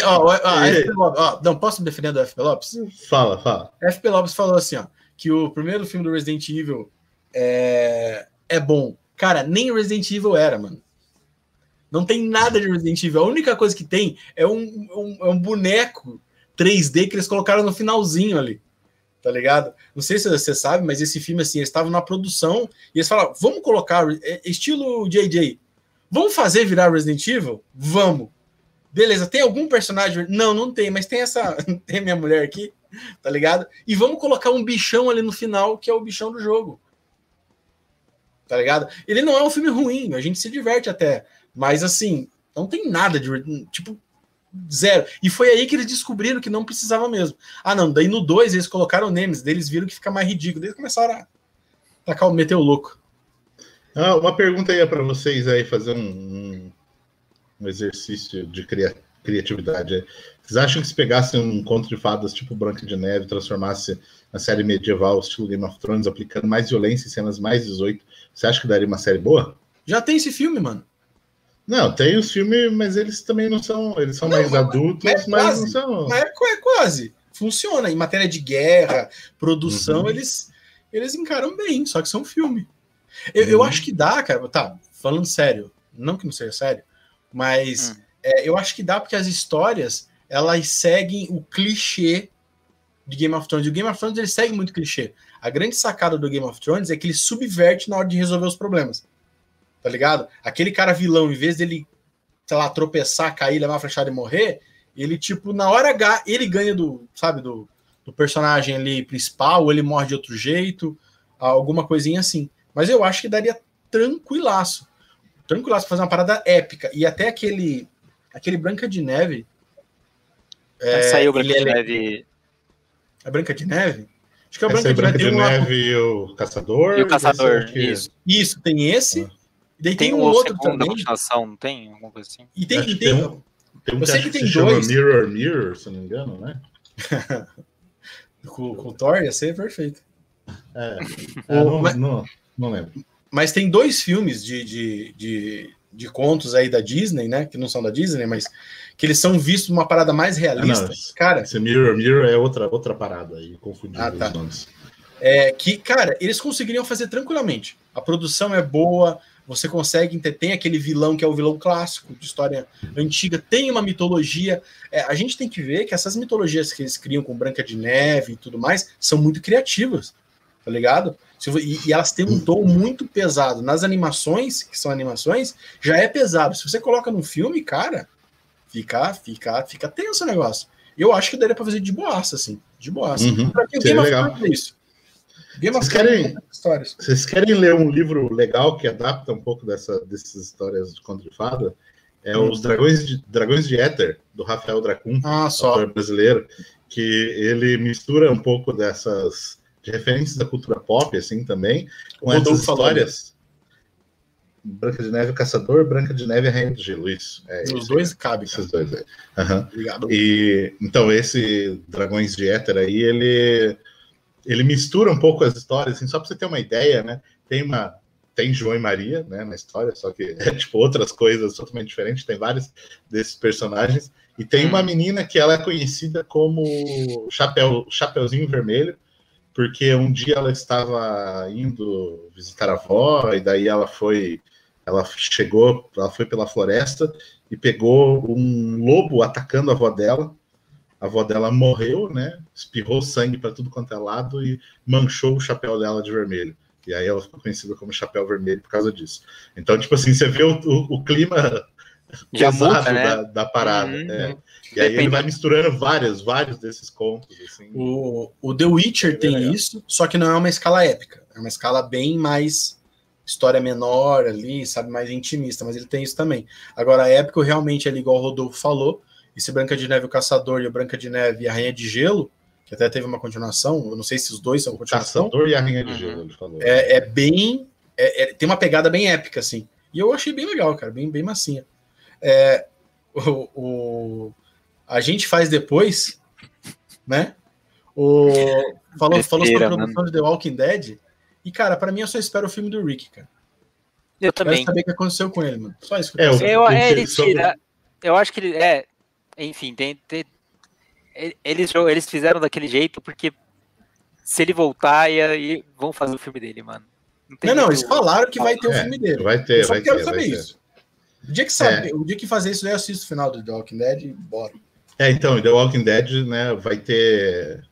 Ó, ó, ó, não, posso me defender do FP Lopes? Fala, fala. FP Lopes falou assim, ó, que o primeiro filme do Resident Evil é, é bom. Cara, nem Resident Evil era, mano. Não tem nada de Resident Evil. A única coisa que tem é um, um, é um boneco 3D que eles colocaram no finalzinho ali. Tá ligado? Não sei se você sabe, mas esse filme, assim, eles estavam na produção e eles falaram: vamos colocar, é, estilo JJ, vamos fazer virar Resident Evil? Vamos. Beleza, tem algum personagem? Não, não tem, mas tem essa. Tem minha mulher aqui, tá ligado? E vamos colocar um bichão ali no final, que é o bichão do jogo. Tá ligado? Ele não é um filme ruim, a gente se diverte até. Mas assim, não tem nada de. Tipo, zero. E foi aí que eles descobriram que não precisava mesmo. Ah, não, daí no 2 eles colocaram o Nemesis, eles viram que fica mais ridículo. Eles começaram a tacar o louco. Ah, uma pergunta aí para vocês aí, fazer um, um um exercício de cria criatividade. Vocês acham que se pegasse um conto de fadas tipo Branca de Neve, transformasse na série medieval, estilo Game of Thrones, aplicando mais violência e cenas mais 18, você acha que daria uma série boa? Já tem esse filme, mano. Não, tem os filmes, mas eles também não são. Eles são não, mais adultos, é mas quase, não são. Mas é, é, quase. Funciona. Em matéria de guerra, produção, uhum. eles, eles encaram bem, só que são filme. Eu, uhum. eu acho que dá, cara. Tá, falando sério. Não que não seja sério. Mas hum. é, eu acho que dá porque as histórias elas seguem o clichê de Game of Thrones. E o Game of Thrones ele segue muito clichê. A grande sacada do Game of Thrones é que ele subverte na hora de resolver os problemas. Tá ligado? Aquele cara vilão, em vez dele, sei lá, tropeçar, cair, levar a flechada e morrer, ele, tipo, na hora H, ele ganha do, sabe, do, do personagem ali principal, ou ele morre de outro jeito, alguma coisinha assim. Mas eu acho que daria tranquilaço. Tranquilaço fazer uma parada épica. E até aquele aquele Branca de Neve. É, saiu Branca de é... Neve. É Branca de Neve? Acho que é o Branca, de, Branca de, Neve, e o Caçador. E o Caçador, isso. Isso, tem esse. Ah. E daí tem, tem um outro também. continuação, não tem? Alguma coisa assim. E tem, e tem, tem um, tem um que, que, que tem se dois. chama Mirror Mirror, se não me engano, né? com, com o Thor ia ser perfeito. É, é o, não, mas, não, não, lembro. Mas tem dois filmes de, de, de, de, contos aí da Disney, né? Que não são da Disney, mas que eles são vistos uma parada mais realista. Não, cara, esse Mirror Mirror é outra, outra parada aí, confundindo ah, tá. os nomes. É, que, cara, eles conseguiriam fazer tranquilamente. A produção é boa, você consegue ter, tem aquele vilão que é o vilão clássico de história antiga, tem uma mitologia. É, a gente tem que ver que essas mitologias que eles criam com Branca de Neve e tudo mais são muito criativas, tá ligado? E, e elas têm um tom muito pesado. Nas animações, que são animações, já é pesado. Se você coloca no filme, cara, fica, fica, fica tenso o negócio. Eu acho que daria pra fazer de boaça, assim. De boaça. Uhum, pra quem tem legal. isso. Game vocês, querem, histórias. vocês querem ler um livro legal que adapta um pouco dessa, dessas histórias de conto de fada? É hum. Os Dragões de, Dragões de Éter, do Rafael Dracun, ah, só. brasileiro, que ele mistura um pouco dessas de referências da cultura pop, assim, também, com essas histórias. Branca de Neve o Caçador, Branca de Neve a Rainha do Gelo, isso. É, Os dois cabem. Esses dois aí. Uhum. Obrigado. E, então, esse Dragões de Éter aí, ele ele mistura um pouco as histórias, assim, só para você ter uma ideia, né? Tem uma tem João e Maria, né, na história, só que é tipo outras coisas totalmente diferentes, tem vários desses personagens e tem uma hum. menina que ela é conhecida como Chapéu, Chapeuzinho Vermelho, porque um dia ela estava indo visitar a avó e daí ela foi ela chegou, ela foi pela floresta e pegou um lobo atacando a avó dela a avó dela morreu, né? Espirrou sangue para tudo quanto é lado e manchou o chapéu dela de vermelho. E aí ela ficou conhecida como Chapéu Vermelho por causa disso. Então, tipo assim, você vê o, o, o clima Já muda, né? da, da, parada. Uhum. Né? E aí ele vai misturando vários, vários desses contos. Assim. O, o The Witcher é tem legal. isso, só que não é uma escala épica. É uma escala bem mais história menor ali, sabe, mais intimista, mas ele tem isso também. Agora, épico realmente, ali, igual o Rodolfo falou, esse Branca de Neve o Caçador e o Branca de Neve e a Rainha de Gelo, que até teve uma continuação, eu não sei se os dois são continuação. Caçador e a Rainha de uhum. Gelo, ele falou. É, é bem. É, é, tem uma pegada bem épica, assim. E eu achei bem legal, cara, bem, bem massinha. É, o, o, a gente faz depois, né? O, falou, falou sobre a produção de The Walking Dead. E, cara, para mim eu só espero o filme do Rick, cara. Eu também. Quero saber o que aconteceu com ele, mano. Só isso que eu, é, eu, é, ele tira. Eu acho que ele. É, enfim, tem, tem, eles, eles fizeram daquele jeito porque se ele voltar, e vão fazer o filme dele, mano. Não, não, não, eles falaram que vai ter o é, filme dele. Vai ter, eu só vai quero ter, saber isso. O dia que sabe, é. o dia que fazer isso, eu assisto o final do The Walking Dead e bora. É, então, The Walking Dead, né, vai ter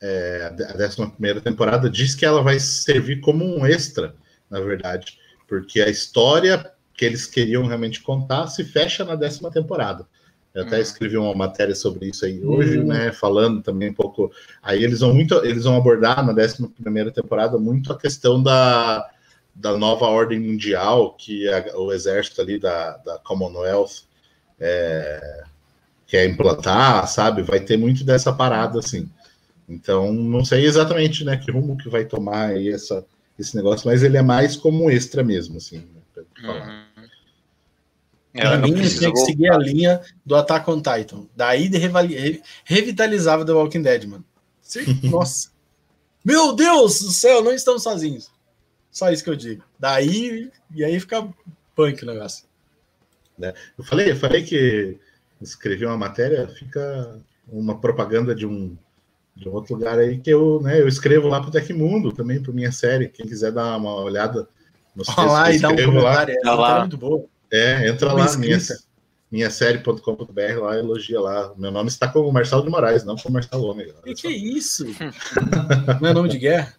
é, a 11 temporada, diz que ela vai servir como um extra, na verdade, porque a história que eles queriam realmente contar se fecha na décima temporada. Eu até uhum. escrevi uma matéria sobre isso aí hoje, uhum. né? Falando também um pouco. Aí eles vão muito, eles vão abordar na 11 primeira temporada muito a questão da, da nova ordem mundial que a, o exército ali da, da Commonwealth é, quer implantar, sabe? Vai ter muito dessa parada assim. Então, não sei exatamente, né, que rumo que vai tomar aí essa, esse negócio, mas ele é mais como um extra mesmo, assim. Né, uhum. É, pra mim, tinha que seguir a linha do Attack on Titan. Daí de revitalizava The Walking Dead, mano. Nossa. Meu Deus do céu, não estamos sozinhos. Só isso que eu digo. Daí, e aí fica punk o negócio. É, eu, falei, eu falei que escrevi uma matéria, fica uma propaganda de um, de outro lugar aí que eu, né, eu escrevo lá pro Tecmundo também, para minha série. Quem quiser dar uma olhada nos textos lá, e dá um comentário, lá. É, é muito boa. É, entra lá, minha, minha série.com.br lá, elogia lá. Meu nome está como Marcelo de Moraes, não como Marcelo Ômega. Que que é isso? não é nome de guerra?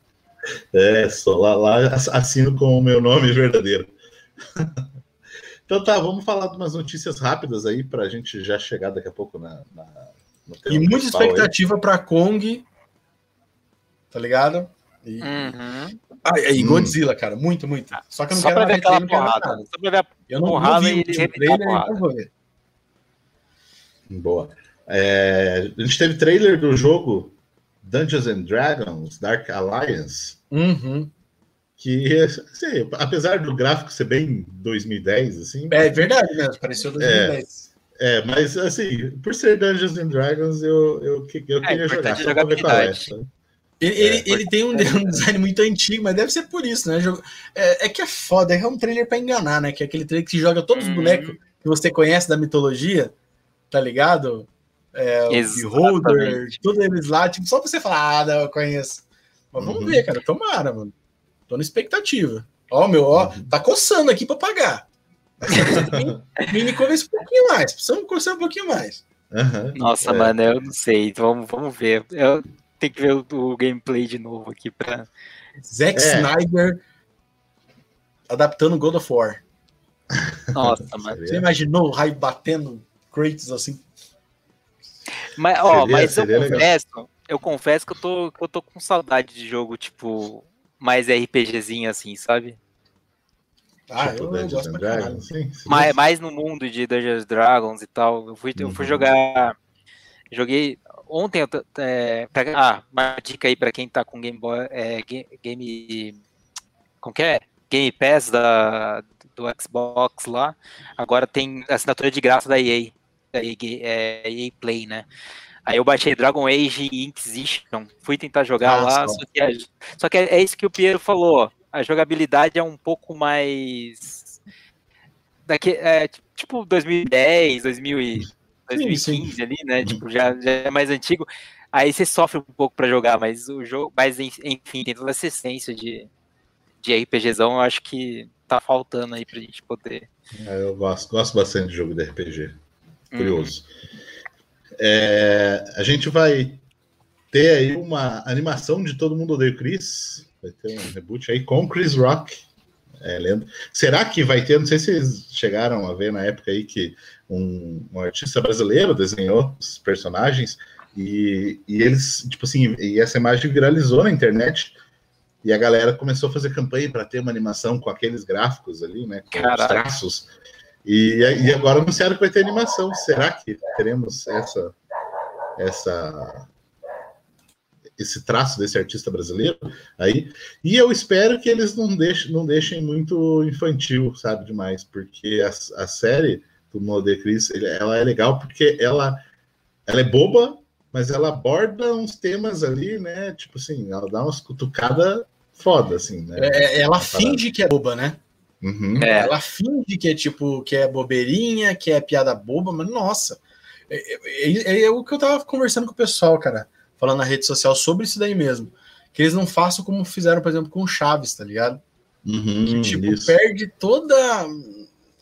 É, só lá, lá assino com o meu nome verdadeiro. então tá, vamos falar de umas notícias rápidas aí para a gente já chegar daqui a pouco na. na e muita expectativa para Kong, tá ligado? E, uhum. ah, e Godzilla, hum. cara, muito, muito. Só que eu não Só quero ver aquela porrada. Só pra ver a eu não, porrada não vi o trailer, então vou ver. Boa. É, a gente teve trailer do jogo Dungeons and Dragons Dark Alliance. Uhum. Que, assim, apesar do gráfico ser bem 2010, assim. É verdade mesmo, pareceu 2010. É, é mas assim, por ser Dungeons and Dragons, eu, eu, eu, é, queria jogar. Só pra ver qual é. Ele, é, ele, ele, tem um, um, design muito antigo, mas deve ser por isso, né? É, é que é foda, é um trailer pra enganar, né? Que é aquele trailer que joga todos os uhum. bonecos que você conhece da mitologia, tá ligado? É, o Beholder, todos eles lá, tipo, só pra você falar, ah, não, eu conheço. Mas vamos uhum. ver, cara, tomara, mano. Tô na expectativa. Ó, meu, ó, uhum. tá coçando aqui pra pagar. Me convence um pouquinho mais, precisamos coçar um pouquinho mais. Uhum. Nossa, é. mano, eu não sei, então vamos, vamos ver. Eu tenho que ver o, o gameplay de novo aqui pra. Zack é. Snyder adaptando God of War. Nossa, mano. Você imaginou o raio batendo Kratos assim? Mas, ó, seria, mas seria eu confesso, eu confesso que eu tô, que eu tô com saudade de jogo, tipo, mais RPGzinho assim, sabe? Ah, tipo eu, eu gosto pra Mais, mais no mundo de Dungeons Dragons e tal. Eu fui, uhum. eu fui uhum. jogar. Joguei. Ontem eu. É, pra, ah, uma dica aí pra quem tá com Game Boy. É, game. Como que é? Game Pass da, do Xbox lá. Agora tem assinatura de graça da EA. Da EA, é, EA Play, né? Aí eu baixei Dragon Age Inquisition, fui tentar jogar ah, lá, só que, só que, é isso que o Piero falou, a jogabilidade é um pouco mais daqui, é, tipo 2010, 2000 e, 2015 sim, sim. ali, né? Tipo, já, já é mais antigo. Aí você sofre um pouco para jogar, mas o jogo, mas enfim, tem toda essa essência de, de RPGzão, eu acho que tá faltando aí pra gente poder. É, eu gosto, gosto bastante de jogo de RPG. Curioso. Uhum. É, a gente vai ter aí uma animação de Todo Mundo Odeia o Chris. Vai ter um reboot aí com Chris Rock. É, lendo. Será que vai ter? Não sei se vocês chegaram a ver na época aí que um, um artista brasileiro desenhou os personagens e, e, eles, tipo assim, e essa imagem viralizou na internet e a galera começou a fazer campanha para ter uma animação com aqueles gráficos ali, né? Com Caraca. os traços. E, e agora anunciaram que vai ter animação. Será que teremos essa, essa, esse traço desse artista brasileiro aí? E eu espero que eles não deixem, não deixem muito infantil, sabe, demais, porque a, a série do Modé Cris, ela é legal porque ela, ela é boba, mas ela aborda uns temas ali, né? Tipo assim, ela dá umas cutucadas foda, assim, né? É, ela finge que é boba, né? Uhum. É. Ela finge que é tipo, que é bobeirinha, que é piada boba, mas nossa. É, é, é, é, o que eu tava conversando com o pessoal, cara, falando na rede social sobre isso daí mesmo. Que eles não façam como fizeram, por exemplo, com o Chaves, tá ligado? Uhum, que, tipo, isso. perde toda.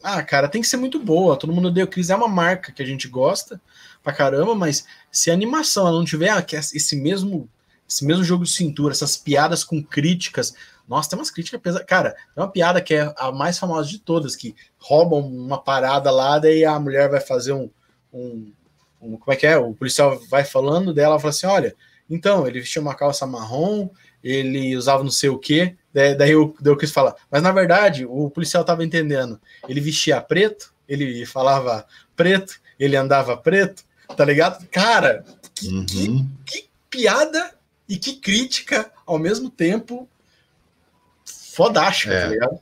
Ah, cara, tem que ser muito boa. Todo mundo deu Cris é uma marca que a gente gosta pra caramba, mas se a animação ela não tiver esse mesmo esse mesmo jogo de cintura, essas piadas com críticas, nossa, tem umas críticas pesadas. Cara, tem uma piada que é a mais famosa de todas, que roubam uma parada lá, daí a mulher vai fazer um, um, um como é que é? O policial vai falando dela, fala assim: olha, então, ele vestia uma calça marrom, ele usava não sei o quê. Daí, daí eu, daí eu quis falar, mas na verdade o policial estava entendendo. Ele vestia preto, ele falava preto, ele andava preto, tá ligado? Cara, que, uhum. que, que piada e que crítica ao mesmo tempo fodástica, é. tá ligado?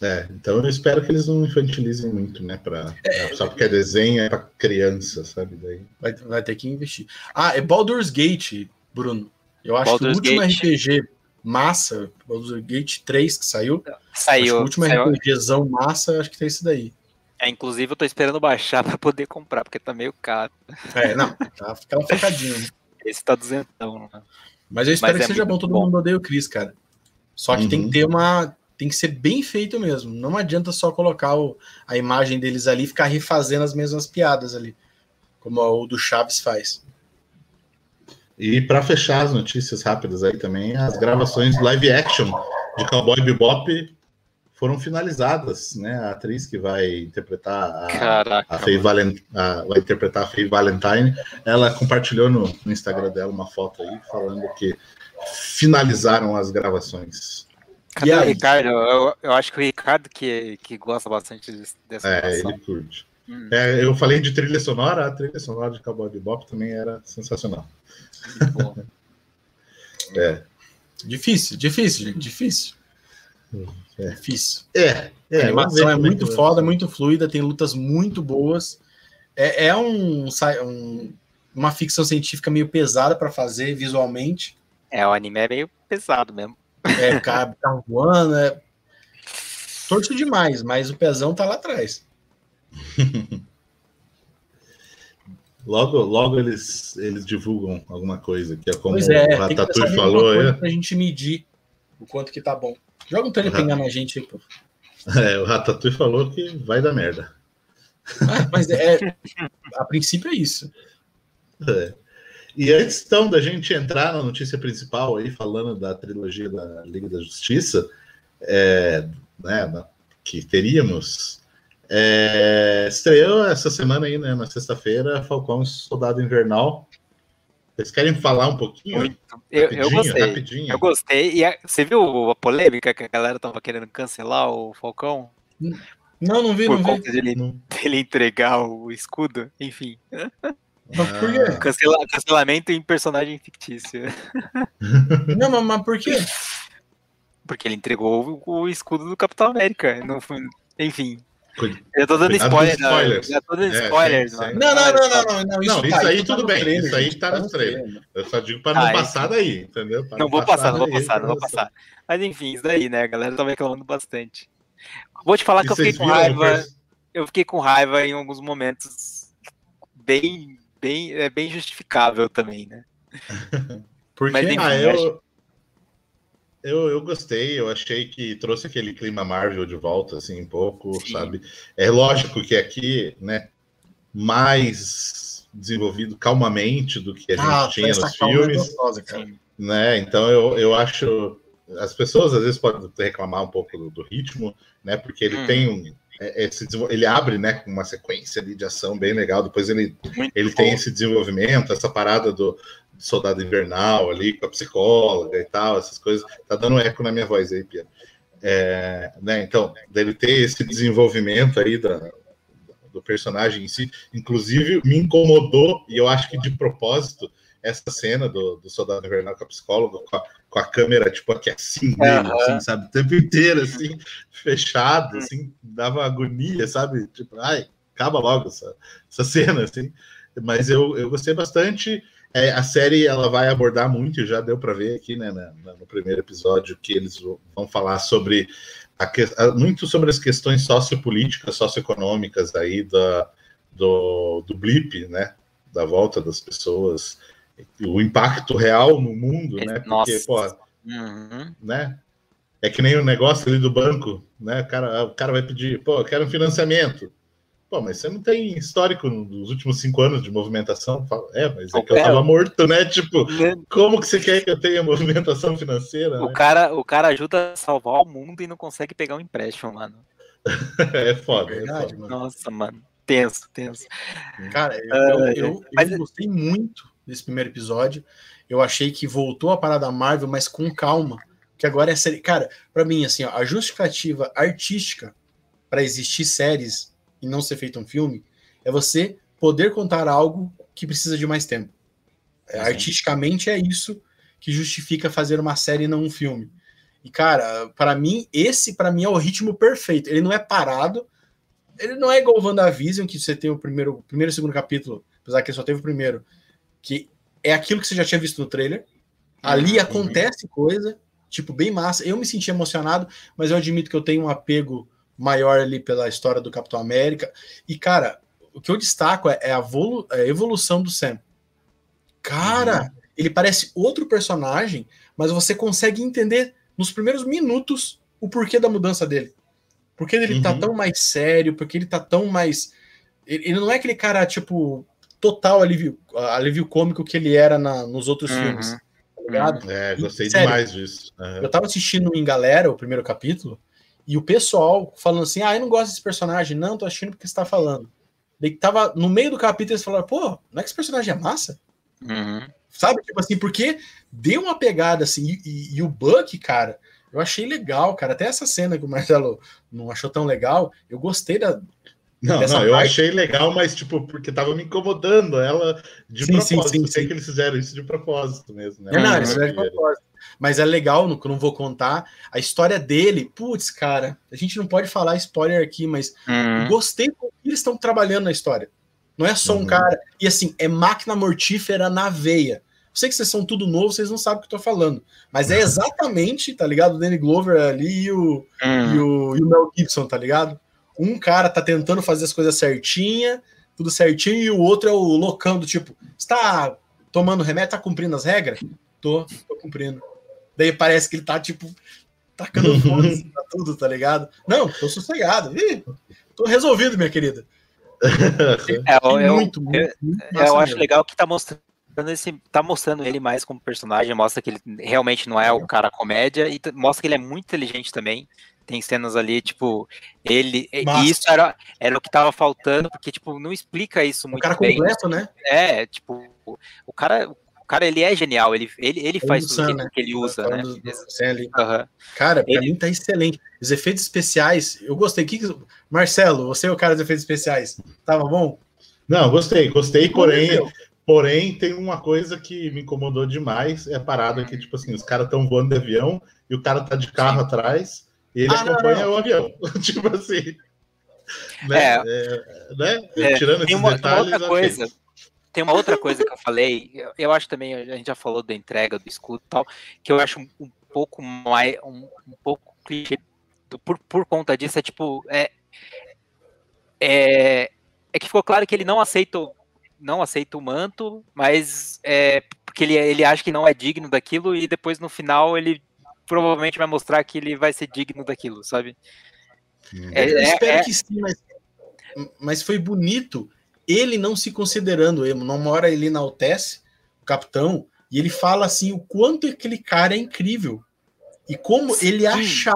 É, então eu espero que eles não infantilizem muito, né? Pra, é, só porque é desenho é pra criança, sabe? Daí. Vai, vai ter que investir. Ah, é Baldur's Gate, Bruno. Eu acho Baldur's que o último Gate. RPG massa, Baldur's Gate 3 que saiu. Saiu. o último saiu. RPGzão massa, acho que tem esse daí. É, inclusive eu tô esperando baixar pra poder comprar, porque tá meio caro. É, não, tá ficando focadinho. Né? Esse tá duzentão, né? Mas eu espero Mas que é seja bom, todo bom. mundo odeia o Chris, cara. Só que uhum. tem que ter uma. tem que ser bem feito mesmo. Não adianta só colocar o, a imagem deles ali e ficar refazendo as mesmas piadas ali, como o do Chaves faz. E para fechar as notícias rápidas aí também, as gravações live action de Cowboy Bebop foram finalizadas, né? A atriz que vai interpretar a, Caraca, a Faye Valentine, vai interpretar a Faye Valentine, ela compartilhou no, no, Instagram dela uma foto aí falando que finalizaram as gravações. Cadê o Ricardo? Eu, eu, acho que o Ricardo que, que gosta bastante dessa É, gravação. ele curte. Hum. É, eu falei de trilha sonora, a trilha sonora de Cowboy Bebop também era sensacional. é. Difícil, difícil, gente, difícil. É. Difícil. É, é a animação é muito foda, muito fluida, tem lutas muito boas. É, é um, um, uma ficção científica meio pesada para fazer visualmente. É, o anime é meio pesado mesmo. É, o cara tá voando, é torto demais, mas o pezão tá lá atrás. Logo, logo eles, eles divulgam alguma coisa, que é como pois é, o Ratatouille falou. É. Pra gente medir o quanto que tá bom. Joga um telepenga na gente aí, pô. É, o Ratatouille falou que vai dar merda. Ah, mas é, a princípio é isso. É. E antes então da gente entrar na notícia principal aí, falando da trilogia da Liga da Justiça, é, né, que teríamos é, estreou essa semana aí, né, na sexta-feira, Falcão Soldado Invernal. Vocês querem falar um pouquinho? Muito. Eu, eu gostei. Rapidinho. Eu gostei. E a, você viu a polêmica que a galera tava querendo cancelar o Falcão? Não, não vi, Por não conta vi. Dele, dele entregar o escudo, enfim. Mas por quê? Cancela, cancelamento em personagem fictício. Não, mas, mas por quê? Porque ele entregou o, o escudo do Capitão América. Não foi, enfim. Eu tô dando spoiler, spoilers. Já tô dando é, spoilers, sim. Não, não, não, não, não, não. Isso, não, tá, isso aí tudo tá bem. Treino, isso aí tá, tá no treino. Eu só digo para não ah, passar daí, entendeu? Pra não, vou passar, não vou passar, não vou passar. Mas enfim, isso daí, né? A galera tá reclamando bastante. Vou te falar que eu fiquei com raiva. Eu fiquei com raiva em alguns momentos bem, bem, é bem justificável também, né? Porque Mas, enfim, ah, eu, eu, eu gostei, eu achei que trouxe aquele clima Marvel de volta, assim, um pouco, Sim. sabe? É lógico que aqui, né, mais desenvolvido calmamente do que a gente ah, tinha nos filmes. Gostosa, né? Então eu, eu acho. As pessoas às vezes podem reclamar um pouco do, do ritmo, né? Porque ele hum. tem um. É, esse, ele abre né, com uma sequência de ação bem legal, depois ele, ele tem esse desenvolvimento, essa parada do, Soldado Invernal ali, com a psicóloga e tal, essas coisas. Tá dando eco na minha voz aí, Pia. É, né, então, deve ter esse desenvolvimento aí da, do personagem em si. Inclusive, me incomodou, e eu acho que de propósito, essa cena do, do Soldado Invernal com a psicóloga, com a, com a câmera, tipo, aqui assim, uhum. assim, sabe? O tempo inteiro, assim, fechado, assim, dava agonia, sabe? Tipo, ai, acaba logo essa, essa cena, assim. Mas eu, eu gostei bastante. É, a série ela vai abordar muito, já deu para ver aqui né, no primeiro episódio que eles vão falar sobre a, muito sobre as questões sociopolíticas, socioeconômicas aí da, do, do blip, né? Da volta das pessoas, o impacto real no mundo, né? Porque, pô, uhum. né? É que nem o negócio ali do banco, né? O cara, o cara vai pedir, pô, eu quero um financiamento. Pô, mas você não tem histórico nos últimos cinco anos de movimentação? É, mas é que eu tava morto, né? Tipo, né? como que você quer que eu tenha movimentação financeira? O, né? cara, o cara ajuda a salvar o mundo e não consegue pegar um empréstimo, mano. é foda, é verdade, é foda. Mano. Nossa, mano. Tenso, tenso. Cara, eu, uh, eu, eu, mas... eu gostei muito desse primeiro episódio. Eu achei que voltou a parada Marvel, mas com calma. Que agora é série. Cara, para mim, assim, ó, a justificativa artística para existir séries e não ser feito um filme, é você poder contar algo que precisa de mais tempo. É, artisticamente é isso que justifica fazer uma série e não um filme. E cara, para mim esse para mim é o ritmo perfeito. Ele não é parado, ele não é igual o WandaVision que você tem o primeiro, primeiro e segundo capítulo, apesar que só teve o primeiro, que é aquilo que você já tinha visto no trailer. Ali uhum. acontece coisa, tipo bem massa. Eu me senti emocionado, mas eu admito que eu tenho um apego maior ali pela história do Capitão América. E, cara, o que eu destaco é, é a, é a evolução do Sam. Cara, uhum. ele parece outro personagem, mas você consegue entender nos primeiros minutos o porquê da mudança dele. Por que ele tá uhum. tá tão mais sério, porque ele tá tão mais. Ele, ele, não é aquele cara, tipo, total alívio, alívio cômico que ele era na, nos outros uhum. filmes. Tá ligado? É, gostei e, sério, demais disso. Uhum. Eu tava assistindo em galera o primeiro capítulo, e o pessoal falando assim: ah, eu não gosto desse personagem, não, tô assistindo porque você tá falando. Daí tava no meio do capítulo eles falaram, pô, não é que esse personagem é massa? Uhum. Sabe? Tipo assim, porque deu uma pegada assim, e, e, e, o Buck, cara, eu achei legal, cara. Até essa cena que o Marcelo não achou tão legal, eu gostei da. Não, não, eu achei legal, mas tipo, porque tava me incomodando ela de sim, propósito. Sim, sim, sei que eles fizeram isso de propósito mesmo, né? É, não, eles fizeram de propósito. Mas é legal, no que eu não vou contar. A história dele, putz, cara, a gente não pode falar spoiler aqui, mas uhum. gostei como eles estão trabalhando na história. Não é só uhum. um cara. E assim, é máquina mortífera na veia. Eu sei que vocês são tudo novo, vocês não sabem o que eu tô falando. Mas é exatamente, tá ligado? O Danny Glover ali e o, uhum. e o, e o Mel Gibson, tá ligado? Um cara tá tentando fazer as coisas certinha, tudo certinho, e o outro é o loucão do tipo, está tomando remédio, tá cumprindo as regras? Tô, tô cumprindo. Daí parece que ele tá, tipo, tacando foda pra tudo, tá ligado? Não, tô sossegado. Ih, tô resolvido, minha querida. É, eu, muito, muito, eu, muito eu acho legal que tá mostrando esse, tá mostrando ele mais como personagem, mostra que ele realmente não é o cara comédia e mostra que ele é muito inteligente também. Tem cenas ali, tipo, ele. Massa. E isso era, era o que tava faltando, porque, tipo, não explica isso muito. O cara bem. completo, né? É, tipo, o cara, cara, ele é genial, ele, ele, ele faz o tudo né? que ele usa, né? Do, uhum. Cara, pra ele... mim tá excelente. Os efeitos especiais, eu gostei. Que, Marcelo, você é o cara dos efeitos especiais. Tava bom? Não, gostei, gostei, porém, porém tem uma coisa que me incomodou demais, é a parada que, tipo assim, os caras estão voando de avião e o cara tá de carro Sim. atrás e ele ah, acompanha não, não. o avião. tipo assim. Né? É, é, né? É, Tirando esses uma, detalhes. Uma outra coisa, tem uma outra coisa que eu falei, eu, eu, acho também, a gente já falou da entrega do escudo e tal, que eu acho um, um pouco mais, um, um pouco clichê por, por conta disso, é tipo, é, é, é que ficou claro que ele não aceita, não aceita o manto, mas é porque ele, ele acha que não é digno daquilo e depois no final ele provavelmente vai mostrar que ele vai ser digno daquilo, sabe? Hum. É, eu espero é, que sim, mas, mas foi bonito ele não se considerando emo. Numa hora ele enaltece o capitão e ele fala assim o quanto aquele cara é incrível e como Sim, ele achar.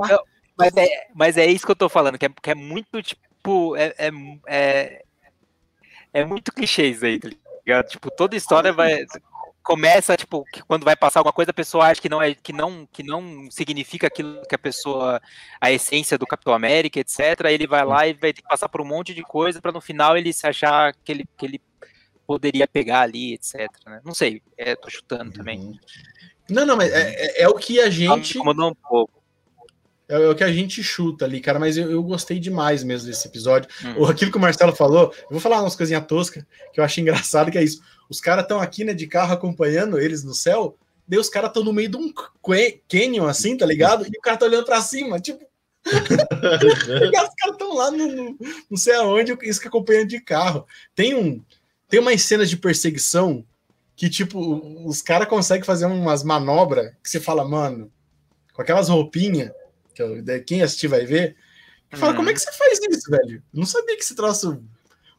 Mas é, mas é isso que eu tô falando, que é, que é muito tipo. É, é, é, muito clichê isso aí, tá ligado? Tipo, toda história vai começa tipo que quando vai passar alguma coisa a pessoa acha que não é que não que não significa aquilo que a pessoa a essência do Capitão América etc ele vai lá e vai ter que passar por um monte de coisa para no final ele se achar que ele que ele poderia pegar ali etc né? não sei é, tô chutando uhum. também não não mas é, é, é o que a gente incomodou um pouco é, é o que a gente chuta ali, cara, mas eu, eu gostei demais mesmo desse episódio. Hum. Aquilo que o Marcelo falou, eu vou falar umas coisinhas toscas que eu acho engraçado, que é isso. Os caras estão aqui, né, de carro acompanhando eles no céu. Daí os caras estão no meio de um canyon, assim, tá ligado? E o cara tá olhando pra cima, tipo. os caras estão lá no, no, não sei aonde, isso que acompanhando de carro. Tem um. Tem umas cenas de perseguição que, tipo, os caras conseguem fazer umas manobras que você fala, mano, com aquelas roupinhas, que eu, quem assistir vai ver, que fala, como é que você faz isso, velho? Eu não sabia que esse troço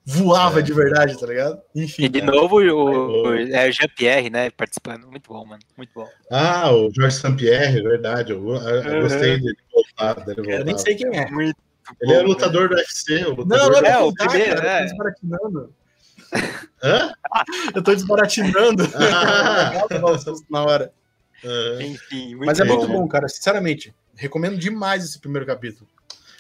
voava é. de verdade, tá ligado? Enfim. E de novo o, o, é o Jean-Pierre, né, participando. Muito bom, mano. Muito bom. Ah, o Jorge Saint-Pierre, é verdade. Eu, eu uhum. gostei dele voltar. Dele voltar. Eu nem sei quem é. Muito ele é lutador do UFC. O lutador não, não, é, o primeiro, cara, é. desbaratinando. Hã? Eu tô desbaratinando. Ah. na hora. Uhum. Enfim, Mas é bom, muito bom, cara. Sinceramente, recomendo demais esse primeiro capítulo.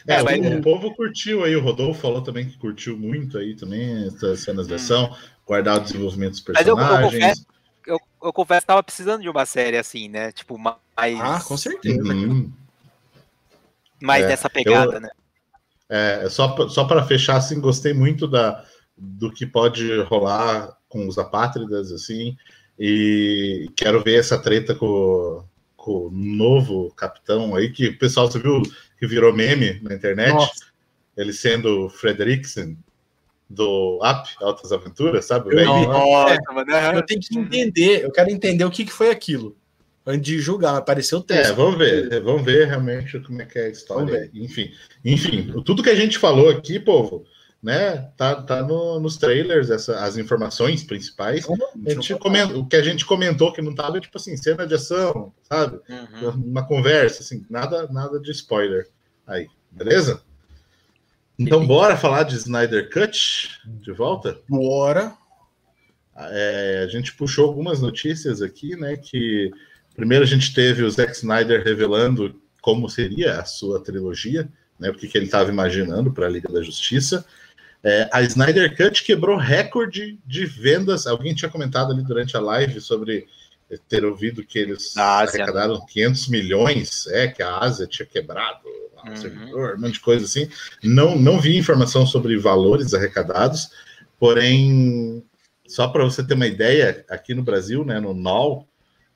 É, é o, o, povo curtiu aí, o Rodolfo falou também que curtiu muito aí também essas cenas de hum. ação, guardar o desenvolvimento dos personagens. Mas eu, eu confesso, eu, eu confesso que tava precisando de uma série assim, né? Tipo, mais. Ah, com certeza. Uhum. Mais é, dessa pegada, eu, né? É, só, só para fechar, assim, gostei muito da, do que pode rolar com os apátridas, assim, e quero ver essa treta com, com o novo capitão aí, que o pessoal, você viu que virou meme na internet? Nossa. Ele sendo Frederiksen do App, Altas Aventuras, sabe? Eu, Nossa, é, eu tenho que entender, eu quero entender o que, que foi aquilo. antes de julgar. Apareceu o texto. É, vamos ver. Vamos ver realmente como é que é a história. Enfim, enfim, tudo que a gente falou aqui, povo, né? Tá, tá no, nos trailers essa, as informações principais. A gente comenta, o que a gente comentou que não tava, tipo assim, cena de ação, sabe? Uhum. Uma conversa, assim, nada, nada de spoiler. Aí, beleza? Então, bora falar de Snyder Cut de volta? Bora. É, a gente puxou algumas notícias aqui, né? Que primeiro a gente teve o Zack Snyder revelando como seria a sua trilogia, né? O que, que ele estava imaginando para a Liga da Justiça. É, a Snyder Cut quebrou recorde de vendas. Alguém tinha comentado ali durante a live sobre ter ouvido que eles arrecadaram 500 milhões, é, que a Ásia tinha quebrado uhum. servidor, um monte de coisa assim. Não, não vi informação sobre valores arrecadados, porém, só para você ter uma ideia, aqui no Brasil, né, no NOL,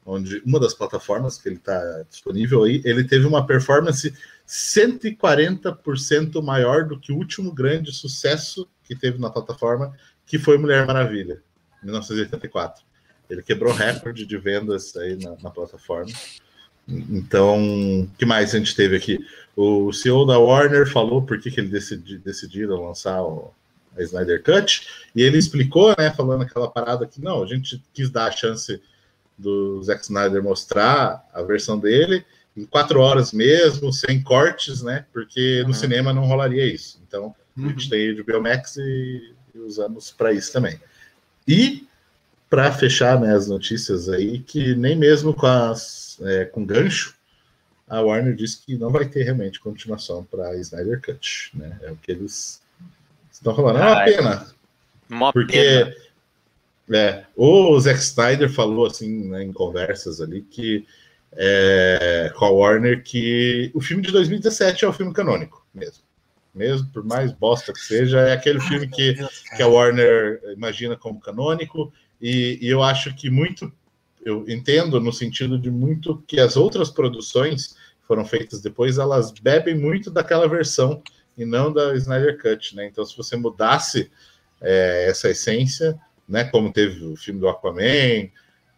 onde uma das plataformas que ele está disponível aí, ele teve uma performance 140% maior do que o último grande sucesso que teve na plataforma, que foi Mulher Maravilha, 1984. Ele quebrou recorde de vendas aí na, na plataforma. Então, que mais a gente teve aqui? O CEO da Warner falou por que, que ele decidi, decidiram lançar o, a Snyder Cut, e ele explicou, né, falando aquela parada que não, a gente quis dar a chance do Zack Snyder mostrar a versão dele quatro horas mesmo, sem cortes, né, porque no uhum. cinema não rolaria isso. Então, uhum. a gente uhum. tem de Biomax e, e usamos para isso também. E para fechar né, as notícias aí, que nem mesmo com, as, é, com gancho, a Warner disse que não vai ter realmente continuação para Snyder Cut. Né? É o que eles estão falando. É uma pena. Uma porque pena. É, o Zack Snyder falou assim né, em conversas ali que é, com a Warner que o filme de 2017 é o filme canônico mesmo. Mesmo, por mais bosta que seja, é aquele filme que, que a Warner imagina como canônico e, e eu acho que muito, eu entendo no sentido de muito que as outras produções foram feitas depois, elas bebem muito daquela versão e não da Snyder Cut, né? Então, se você mudasse é, essa essência, né, como teve o filme do Aquaman,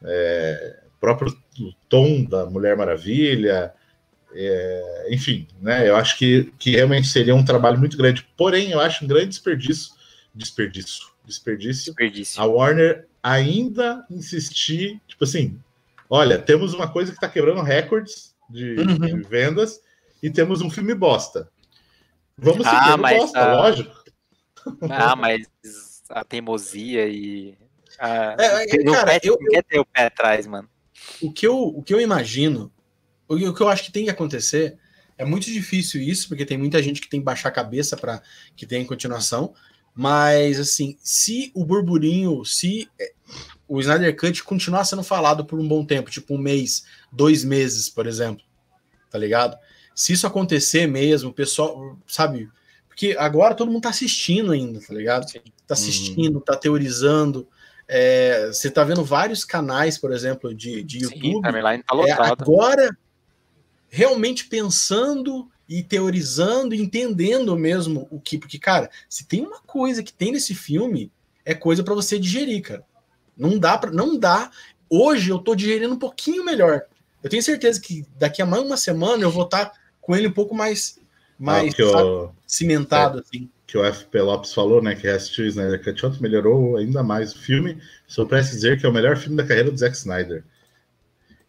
é, próprio tom da Mulher Maravilha, é, enfim, né? Eu acho que, que realmente seria um trabalho muito grande. Porém, eu acho um grande desperdício, desperdício, desperdício. desperdício. A Warner ainda insistir, tipo assim, olha, temos uma coisa que está quebrando recordes de, uhum. de, vendas e temos um filme bosta. Vamos ah, seguir mas, bosta, a... lógico. Ah, mas a teimosia e. A... É, é, cara, eu, quer ter o pé atrás, mano. O que eu, o que eu imagino, o que eu acho que tem que acontecer, é muito difícil isso, porque tem muita gente que tem que baixar a cabeça para que tenha continuação. Mas, assim, se o burburinho, se é, o Snyder Cut continuar sendo falado por um bom tempo, tipo um mês, dois meses, por exemplo, tá ligado? Se isso acontecer mesmo, o pessoal, sabe? Porque agora todo mundo tá assistindo ainda, tá ligado? Tá assistindo, uhum. tá teorizando. É, você tá vendo vários canais, por exemplo, de, de YouTube. Sim, tá é, agora, realmente pensando e teorizando, entendendo mesmo o que. Porque, cara, se tem uma coisa que tem nesse filme, é coisa para você digerir, cara. Não dá para, não dá. Hoje eu tô digerindo um pouquinho melhor. Eu tenho certeza que daqui a mais uma semana eu vou estar tá com ele um pouco mais, mais ah, sabe, o, cimentado, é, assim. Que o F.P. Lopes falou, né? Que assistiu o Snyder Cut melhorou ainda mais o filme. Só parece dizer que é o melhor filme da carreira do Zack Snyder.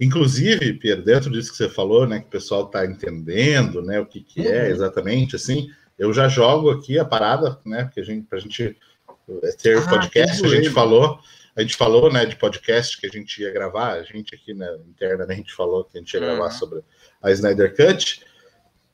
Inclusive, Pierre, dentro disso que você falou, né, que o pessoal está entendendo, né, o que, que é uhum. exatamente, assim, eu já jogo aqui a parada, né, porque a gente, pra gente é, ter ah, podcast, a gente falou, a gente falou, né, de podcast que a gente ia gravar, a gente aqui né, internamente falou que a gente ia gravar uhum. sobre a Snyder Cut.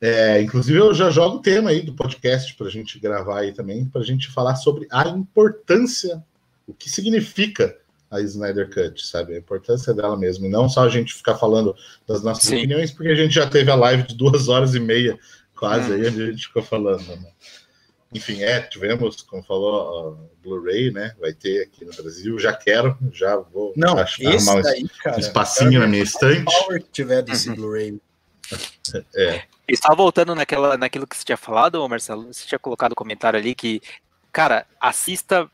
É, inclusive, eu já jogo o tema aí do podcast para a gente gravar aí também, para a gente falar sobre a importância, o que significa a Snyder Cut, sabe? A importância dela mesmo. E não só a gente ficar falando das nossas Sim. opiniões, porque a gente já teve a live de duas horas e meia, quase, hum. aí, onde a gente ficou falando, né? Enfim, é, tivemos, como falou, Blu-ray, né? Vai ter aqui no Brasil. Já quero, já vou Não, acho, arrumar daí, cara, um espacinho na minha estante. tiver desse uhum. Blu-ray. É. E só voltando naquela, naquilo que você tinha falado, Marcelo, você tinha colocado o um comentário ali que, cara, assista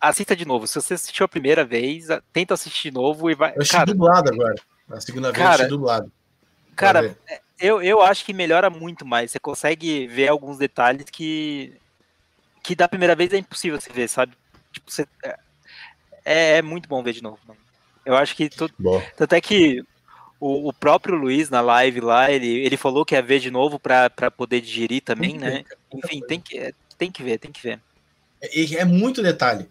assista de novo. Se você assistiu a primeira vez, tenta assistir de novo e vai. Eu cara, dublado agora. A segunda vez cara, dublado. Cara, é, eu, eu acho que melhora muito mais. Você consegue ver alguns detalhes que. que da primeira vez é impossível você ver, sabe? Tipo, você, é, é, é muito bom ver de novo. Mano. Eu acho que. Tu, tanto é que o, o, próprio Luiz na live lá, ele, ele falou que ia ver de novo para poder digerir também, né? Enfim, tem que, tem que ver, tem que ver. É, é muito detalhe.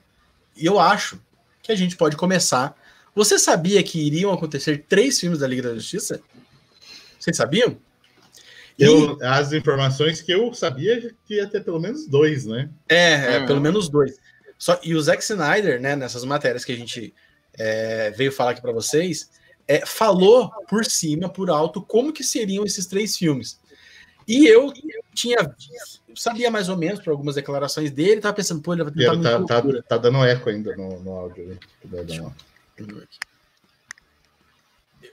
E eu acho que a gente pode começar. Você sabia que iriam acontecer três filmes da Liga da Justiça? Vocês sabiam? Eu, e... As informações que eu sabia que ia ter pelo menos dois, né? É, é uhum. pelo menos dois. Só, e o Zack Snyder, né, nessas matérias que a gente é, veio falar aqui para vocês, é, falou por cima, por alto, como que seriam esses três filmes. E eu tinha sabia mais ou menos por algumas declarações dele, tava pensando, pô, ele vai tentar tá, tá, tá, dando eco ainda no, no áudio.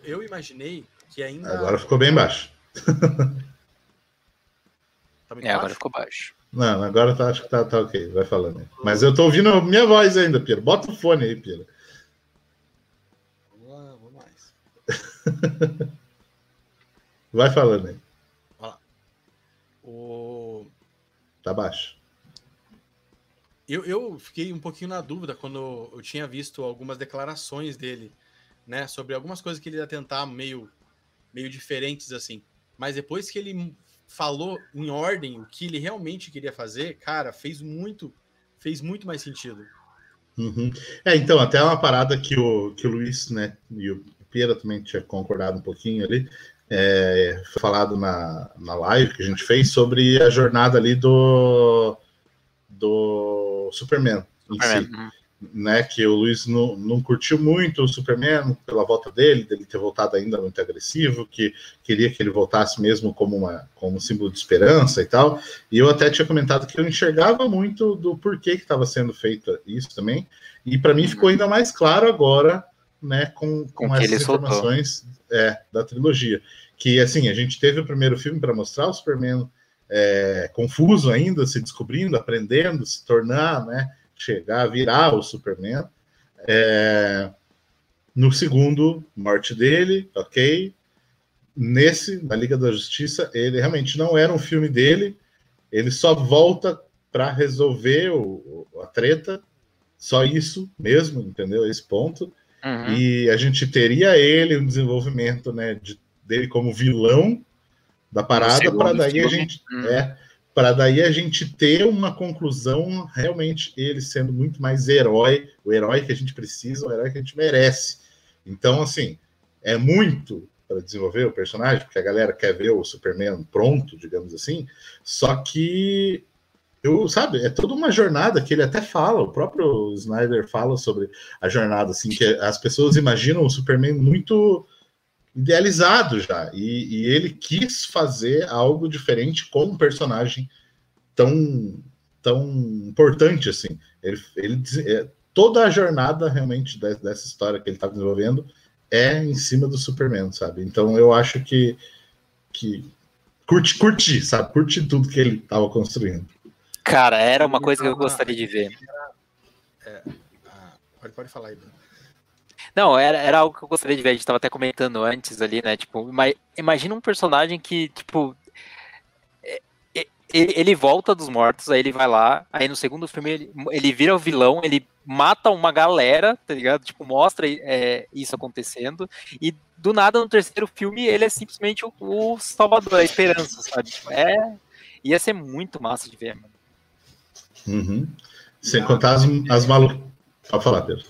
Eu imaginei que ainda. Agora ficou bem baixo. tá é, agora ficou baixo. Não, agora tá, acho que tá, tá ok, vai falando aí. Mas eu tô ouvindo a minha voz ainda, Piero. Bota o fone aí, Piero. Vamos lá, vamos mais. vai falando aí. Olha lá. O... Tá baixo. Eu, eu fiquei um pouquinho na dúvida quando eu tinha visto algumas declarações dele, né, sobre algumas coisas que ele ia tentar meio, meio diferentes assim. Mas depois que ele falou em ordem o que ele realmente queria fazer, cara, fez muito, fez muito mais sentido. Uhum. É, então, até uma parada que o, que o Luiz, né, e o Pera também tinha concordado um pouquinho ali, é, foi falado na, na live que a gente fez sobre a jornada ali do, do Superman, Superman. Si, uhum. né? Que o Luiz não, não curtiu muito o Superman pela volta dele, dele ter voltado ainda muito agressivo, que queria que ele voltasse mesmo como, uma, como um símbolo de esperança e tal. E eu até tinha comentado que eu enxergava muito do porquê que estava sendo feito isso também. E para mim ficou ainda mais claro agora, né, com, com, com essas informações é, da trilogia que assim a gente teve o primeiro filme para mostrar o Superman é, confuso ainda, se descobrindo, aprendendo, se tornar, né, chegar virar o Superman. É, no segundo, morte dele, ok. Nesse, na Liga da Justiça, ele realmente não era um filme dele, ele só volta para resolver o, a treta, só isso mesmo, entendeu? Esse ponto. Uhum. E a gente teria ele um desenvolvimento né, de dele como vilão da parada para daí a gente hum. é para daí a gente ter uma conclusão realmente ele sendo muito mais herói, o herói que a gente precisa, o herói que a gente merece. Então assim, é muito para desenvolver o personagem, porque a galera quer ver o Superman pronto, digamos assim. Só que eu, sabe, é toda uma jornada que ele até fala, o próprio Snyder fala sobre a jornada, assim, que as pessoas imaginam o Superman muito idealizado já. E, e, ele quis fazer algo diferente com um personagem tão, tão importante assim. Ele, ele é, toda a jornada realmente dessa história que ele está desenvolvendo é em cima do Superman, sabe? Então eu acho que, que curti, curti, sabe? Curti tudo que ele estava construindo. Cara, era uma coisa que eu gostaria de ver. É, ah, pode, pode falar aí, Bruno. Não, era, era algo que eu gostaria de ver, a gente tava até comentando antes ali, né? Tipo, imagina um personagem que, tipo. Ele volta dos mortos, aí ele vai lá, aí no segundo filme ele, ele vira o vilão, ele mata uma galera, tá ligado? Tipo, mostra é, isso acontecendo, e do nada no terceiro filme ele é simplesmente o, o salvador, a esperança, sabe? Tipo, é, ia ser muito massa de ver, mano. Uhum. Sem contar as, as malucas. Pode falar, Pedro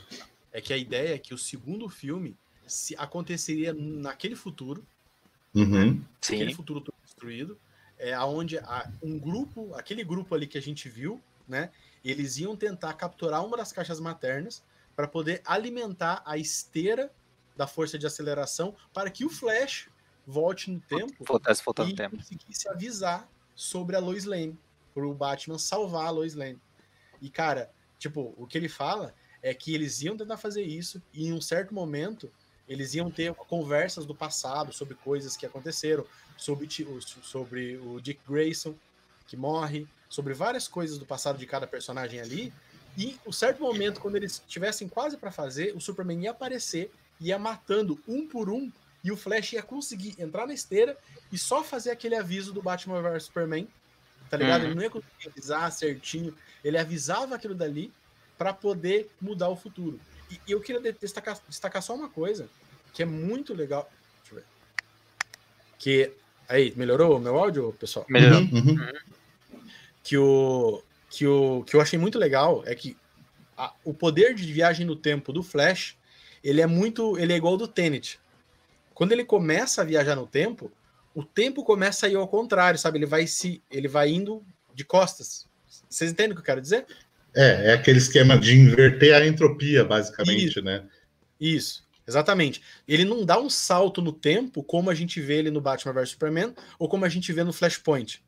é que a ideia é que o segundo filme se aconteceria naquele futuro, uhum. né? aquele futuro todo destruído, é aonde um grupo, aquele grupo ali que a gente viu, né? Eles iam tentar capturar uma das caixas maternas para poder alimentar a esteira da força de aceleração para que o Flash volte no tempo Voltasse, e tempo. conseguisse avisar sobre a Lois Lane, para o Batman salvar a Lois Lane. E cara, tipo, o que ele fala é que eles iam tentar fazer isso e em um certo momento eles iam ter conversas do passado sobre coisas que aconteceram, sobre, sobre o Dick Grayson que morre, sobre várias coisas do passado de cada personagem ali. E um certo momento, quando eles estivessem quase para fazer, o Superman ia aparecer, ia matando um por um e o Flash ia conseguir entrar na esteira e só fazer aquele aviso do Batman vs Superman, tá ligado? Uhum. Ele não ia conseguir avisar certinho, ele avisava aquilo dali para poder mudar o futuro. E, e eu queria destacar, destacar só uma coisa que é muito legal. Deixa eu ver. Que. Aí, melhorou o meu áudio, pessoal? Melhorou. Uhum. uhum. Que o, que o que eu achei muito legal é que a, o poder de viagem no tempo do Flash, ele é muito, ele é igual do Tenet. Quando ele começa a viajar no tempo, o tempo começa a ir ao contrário, sabe? Ele vai se, ele vai indo de costas. Vocês entendem o que eu quero dizer? É, é aquele esquema de inverter a entropia, basicamente, Isso. né? Isso, exatamente. Ele não dá um salto no tempo como a gente vê ele no Batman vs Superman ou como a gente vê no Flashpoint,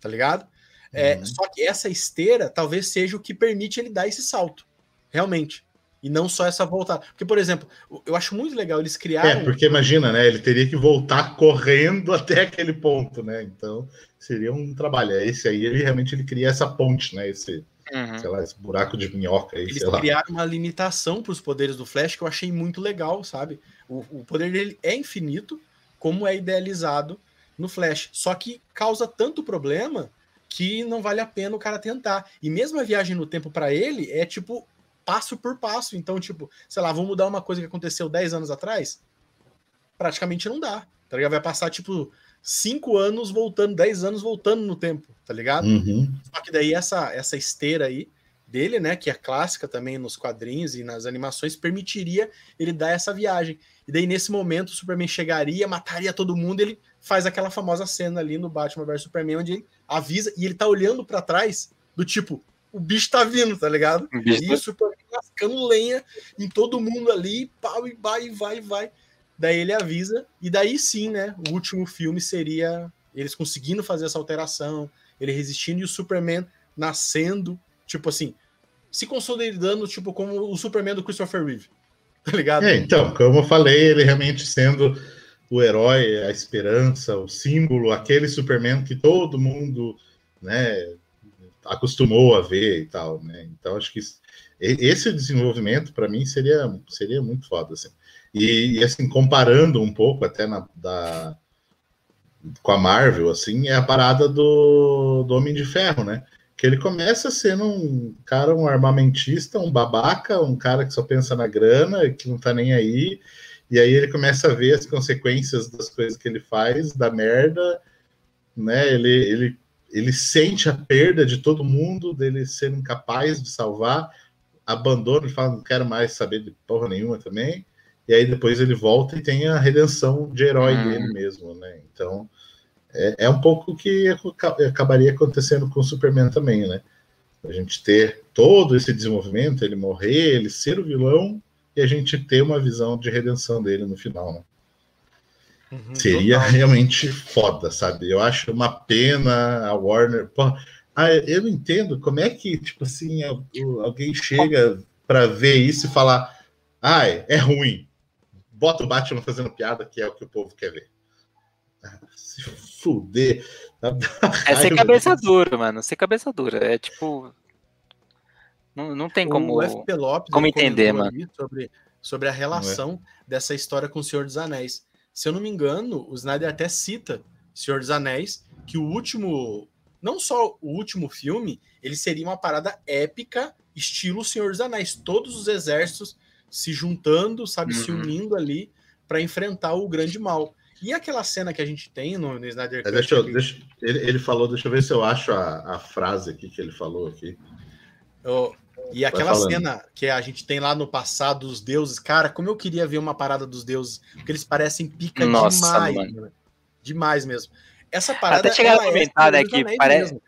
tá ligado? É, uhum. Só que essa esteira talvez seja o que permite ele dar esse salto, realmente. E não só essa voltada. Porque, por exemplo, eu acho muito legal eles criaram. É, porque imagina, né? Ele teria que voltar correndo até aquele ponto, né? Então seria um trabalho. É esse aí, ele realmente ele cria essa ponte, né? Esse, uhum. sei lá, esse buraco de minhoca aí. Eles criaram uma limitação para os poderes do Flash que eu achei muito legal, sabe? O, o poder dele é infinito, como é idealizado no Flash. Só que causa tanto problema que não vale a pena o cara tentar. E mesmo a viagem no tempo para ele é tipo passo por passo. Então, tipo, sei lá, vamos mudar uma coisa que aconteceu 10 anos atrás? Praticamente não dá. Tá ligado? Vai passar, tipo, 5 anos voltando, 10 anos voltando no tempo, tá ligado? Uhum. Só que daí essa, essa esteira aí dele, né, que é clássica também nos quadrinhos e nas animações, permitiria ele dar essa viagem. E daí nesse momento o Superman chegaria, mataria todo mundo, ele faz aquela famosa cena ali no Batman vs Superman onde ele avisa e ele tá olhando para trás do tipo, o bicho tá vindo, tá ligado? E tá o Superman lascando lenha em todo mundo ali, pau e vai, vai, vai. Daí ele avisa, e daí sim, né? O último filme seria eles conseguindo fazer essa alteração, ele resistindo e o Superman nascendo, tipo assim, se consolidando, tipo, como o Superman do Christopher Reeve. Tá ligado? É, então, como eu falei, ele realmente sendo o herói, a esperança, o símbolo, aquele Superman que todo mundo, né, acostumou a ver e tal, né? Então acho que esse desenvolvimento para mim seria seria muito foda assim. E, e, assim comparando um pouco até na, da com a Marvel assim é a parada do, do Homem de Ferro, né? Que ele começa sendo um cara, um armamentista, um babaca, um cara que só pensa na grana, que não tá nem aí. E aí ele começa a ver as consequências das coisas que ele faz, da merda, né? Ele, ele ele sente a perda de todo mundo, dele ser incapaz de salvar, abandona e fala, não quero mais saber de porra nenhuma também, e aí depois ele volta e tem a redenção de herói hum. dele mesmo, né? Então, é, é um pouco o que acabaria acontecendo com o Superman também, né? A gente ter todo esse desenvolvimento, ele morrer, ele ser o vilão, e a gente ter uma visão de redenção dele no final, né? Uhum, Seria total. realmente foda, sabe? Eu acho uma pena a Warner. Pô, ah, eu não entendo como é que, tipo assim, alguém chega para ver isso e falar: ai, é ruim. Bota o Batman fazendo piada, que é o que o povo quer ver. Ah, se fuder. É ser cabeça dura, mano. Ser cabeça dura. É tipo. Não, não tem como, Lopes, como entender, mano. Sobre, sobre a relação é. dessa história com o Senhor dos Anéis. Se eu não me engano, o Snyder até cita Senhor dos Anéis, que o último, não só o último filme, ele seria uma parada épica, estilo Senhor dos Anéis, todos os exércitos se juntando, sabe, uhum. se unindo ali para enfrentar o grande mal. E aquela cena que a gente tem no, no Snyder Cut. Deixa, eu, deixa ele, ele, falou, deixa eu ver se eu acho a, a frase aqui que ele falou aqui. Eu, e aquela cena que a gente tem lá no passado dos deuses, cara, como eu queria ver uma parada dos deuses, porque eles parecem pica Nossa, demais, demais mesmo. Essa parada Até chegar a é comentar, né, que parece mesmo,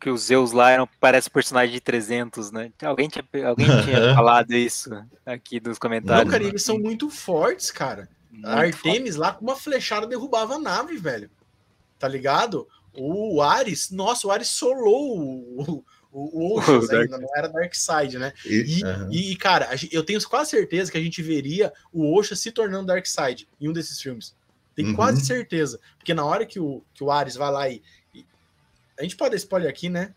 que os Zeus lá eram parece personagem de 300, né? Alguém tinha, alguém tinha falado isso aqui nos comentários. Não, cara, eles são muito fortes, cara. Muito a Artemis forte. lá com uma flechada derrubava a nave, velho. Tá ligado? O Ares, nossa, o Ares solou o, o, o Oceans ainda não era Darkseid, né? E, e, e, cara, eu tenho quase certeza que a gente veria o Osha se tornando Darkseid em um desses filmes. Tenho uhum. quase certeza. Porque na hora que o, que o Ares vai lá e, e. A gente pode dar spoiler aqui, né?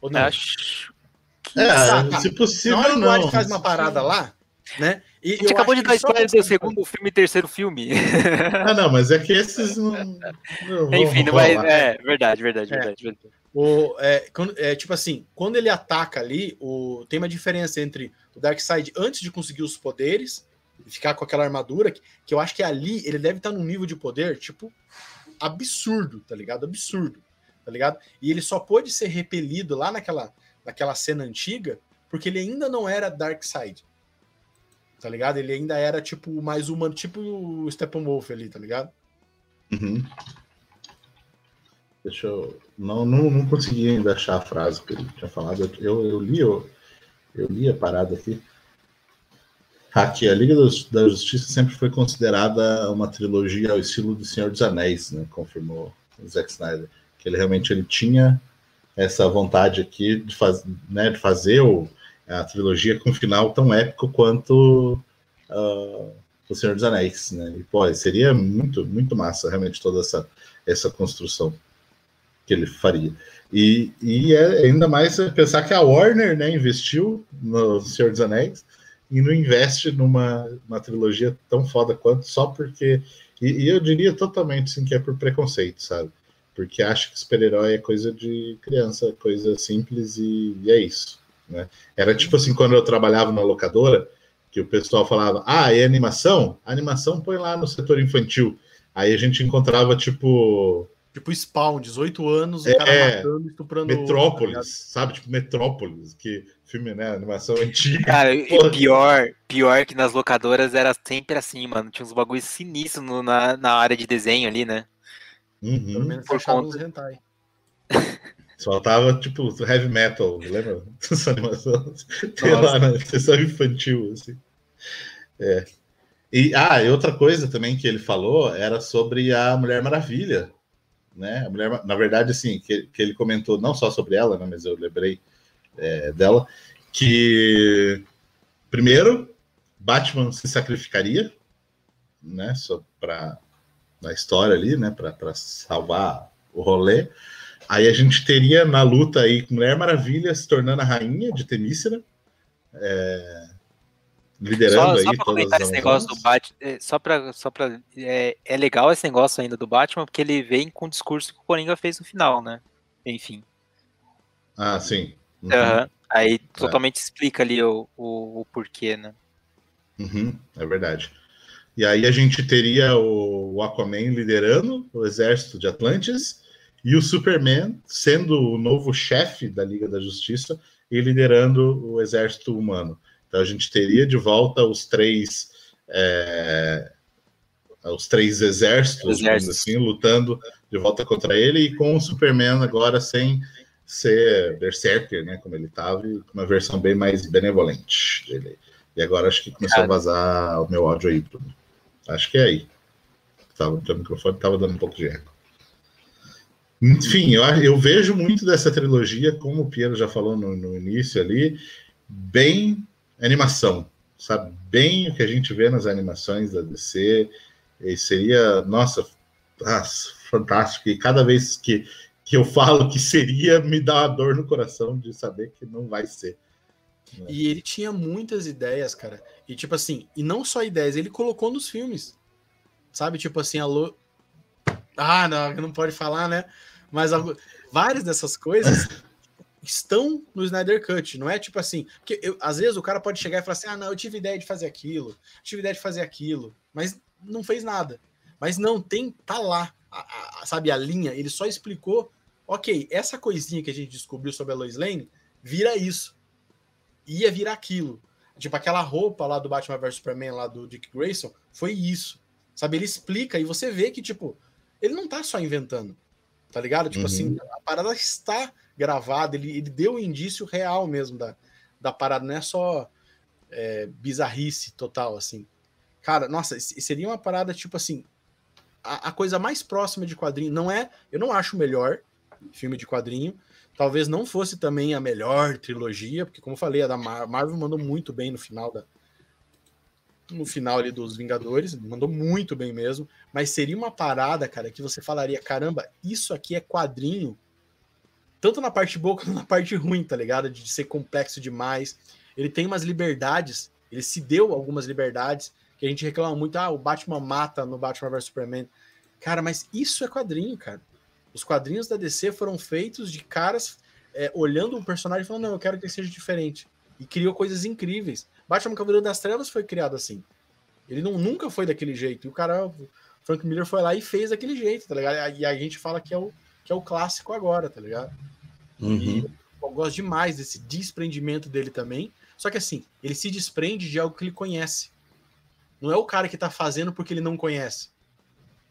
Ou não? Acho. É, se possível. Na hora que o Ares faz uma parada lá, né? E a gente acabou de dar spoiler do segundo filme e terceiro filme. Ah, não, mas é que esses não. não Enfim, não vai. É, verdade, verdade, é. verdade. verdade. O, é, quando, é, tipo assim, quando ele ataca ali, o, tem uma diferença entre o Darkseid antes de conseguir os poderes, ficar com aquela armadura, que, que eu acho que ali ele deve estar num nível de poder, tipo, absurdo, tá ligado? Absurdo, tá ligado? E ele só pôde ser repelido lá naquela, naquela cena antiga, porque ele ainda não era Darkseid. Tá ligado? Ele ainda era, tipo, mais humano, tipo o Steppenwolf ali, tá ligado? Uhum. Deixa eu. Não, não, não consegui ainda achar a frase que ele tinha falado. Eu, eu li, eu, eu li a parada aqui. Aqui, a Liga da Justiça sempre foi considerada uma trilogia ao estilo do Senhor dos Anéis, né? Confirmou o Zack Snyder. Que ele realmente ele tinha essa vontade aqui de, faz, né, de fazer o, a trilogia com um final tão épico quanto uh, o Senhor dos Anéis, né? E, pô, seria muito, muito massa, realmente, toda essa, essa construção que ele faria. E, e é ainda mais pensar que a Warner né, investiu no Senhor dos Anéis e não investe numa uma trilogia tão foda quanto só porque. E, e, eu diria totalmente sim que é por preconceito, sabe? Porque acho que super-herói é coisa de criança, coisa simples e, e, é isso. Né? Era tipo assim, quando eu trabalhava na locadora, que o pessoal falava: Ah, é animação? A animação põe lá no setor infantil. Aí a gente encontrava, tipo, Tipo Spawn, 18 anos, o cara é, matando, estuprando. Metrópolis, outro, tá sabe? Tipo Metrópolis, que filme, né? Animação antiga. Cara, e pior, pior que nas locadoras era sempre assim, mano. Tinha uns bagulhos sinistros no, na, na área de desenho ali, né? Uhum. Pelo menos por conta. hentai. Só tava, tipo, heavy metal, lembra? Essa animação. Tem lá na sessão infantil, assim. É. E, ah, e outra coisa também que ele falou era sobre a Mulher Maravilha né? A mulher, na verdade, assim, que, que ele comentou não só sobre ela, né, mas eu lembrei é, dela, que primeiro Batman se sacrificaria, né? Só para na história ali, né? Para salvar o rolê. Aí a gente teria na luta aí Mulher Maravilha se tornando a rainha de Temícera. É, liderando só, aí. Só comentar esse negócio do Batman, é, só para só pra, é, é legal esse negócio ainda do Batman, porque ele vem com o discurso que o Coringa fez no final, né? Enfim. Ah, sim. Uhum. Uhum. Aí é. totalmente explica ali o, o, o porquê, né? Uhum, é verdade. E aí a gente teria o, o Aquaman liderando o exército de Atlantis e o Superman sendo o novo chefe da Liga da Justiça e liderando o exército humano. Então a gente teria de volta os três é, os três exércitos, exércitos. assim, lutando de volta contra ele e com o Superman agora sem ser Berserker, né, como ele estava, e com uma versão bem mais benevolente dele. E agora acho que começou a vazar o meu áudio aí, Bruno. Acho que é aí. Tava, o microfone estava dando um pouco de eco. Enfim, eu, eu, vejo muito dessa trilogia, como o Piero já falou no, no início ali, bem animação, sabe? Bem o que a gente vê nas animações da DC. E seria, nossa, ah, fantástico. E cada vez que, que eu falo que seria, me dá uma dor no coração de saber que não vai ser. Né? E ele tinha muitas ideias, cara. E tipo assim, e não só ideias, ele colocou nos filmes. Sabe? Tipo assim, alô. Ah, não, não pode falar, né? Mas várias dessas coisas estão no Snyder Cut, não é tipo assim, porque eu, às vezes o cara pode chegar e falar assim: "Ah, não, eu tive ideia de fazer aquilo, tive ideia de fazer aquilo", mas não fez nada. Mas não tem tá lá, a, a, sabe a linha, ele só explicou, OK, essa coisinha que a gente descobriu sobre a Lois Lane vira isso. Ia virar aquilo. Tipo aquela roupa lá do Batman vs Superman lá do Dick Grayson, foi isso. Sabe, ele explica e você vê que tipo, ele não tá só inventando. Tá ligado? Tipo uhum. assim, a parada está gravado, ele, ele deu o um indício real mesmo da, da parada, não é só é, bizarrice total, assim. Cara, nossa, seria uma parada tipo assim, a, a, coisa mais próxima de quadrinho, não é, eu não acho o melhor filme de quadrinho, talvez não fosse também a melhor trilogia, porque como eu falei, a da Mar Marvel mandou muito bem no final da no final ali dos Vingadores, mandou muito bem mesmo, mas seria uma parada, cara, que você falaria, caramba, isso aqui é quadrinho tanto na parte boa quanto na parte ruim, tá ligado? De ser complexo demais. Ele tem umas liberdades Ele se deu algumas liberdades que a gente reclama muito, ah, o Batman mata no Batman vs Superman. Cara, mas isso é quadrinho, cara. Os quadrinhos da DC foram feitos de caras é, olhando um personagem e falando, não, eu quero que ele seja diferente. E criou coisas incríveis. Batman Cavaleiro das Trevas foi criado assim. Ele não, nunca foi daquele jeito. E o cara, o Frank Miller foi lá e fez daquele jeito, tá ligado? E a gente fala que é o, que é o clássico agora, tá ligado? Uhum. eu gosto demais desse desprendimento dele também. Só que assim, ele se desprende de algo que ele conhece. Não é o cara que tá fazendo porque ele não conhece.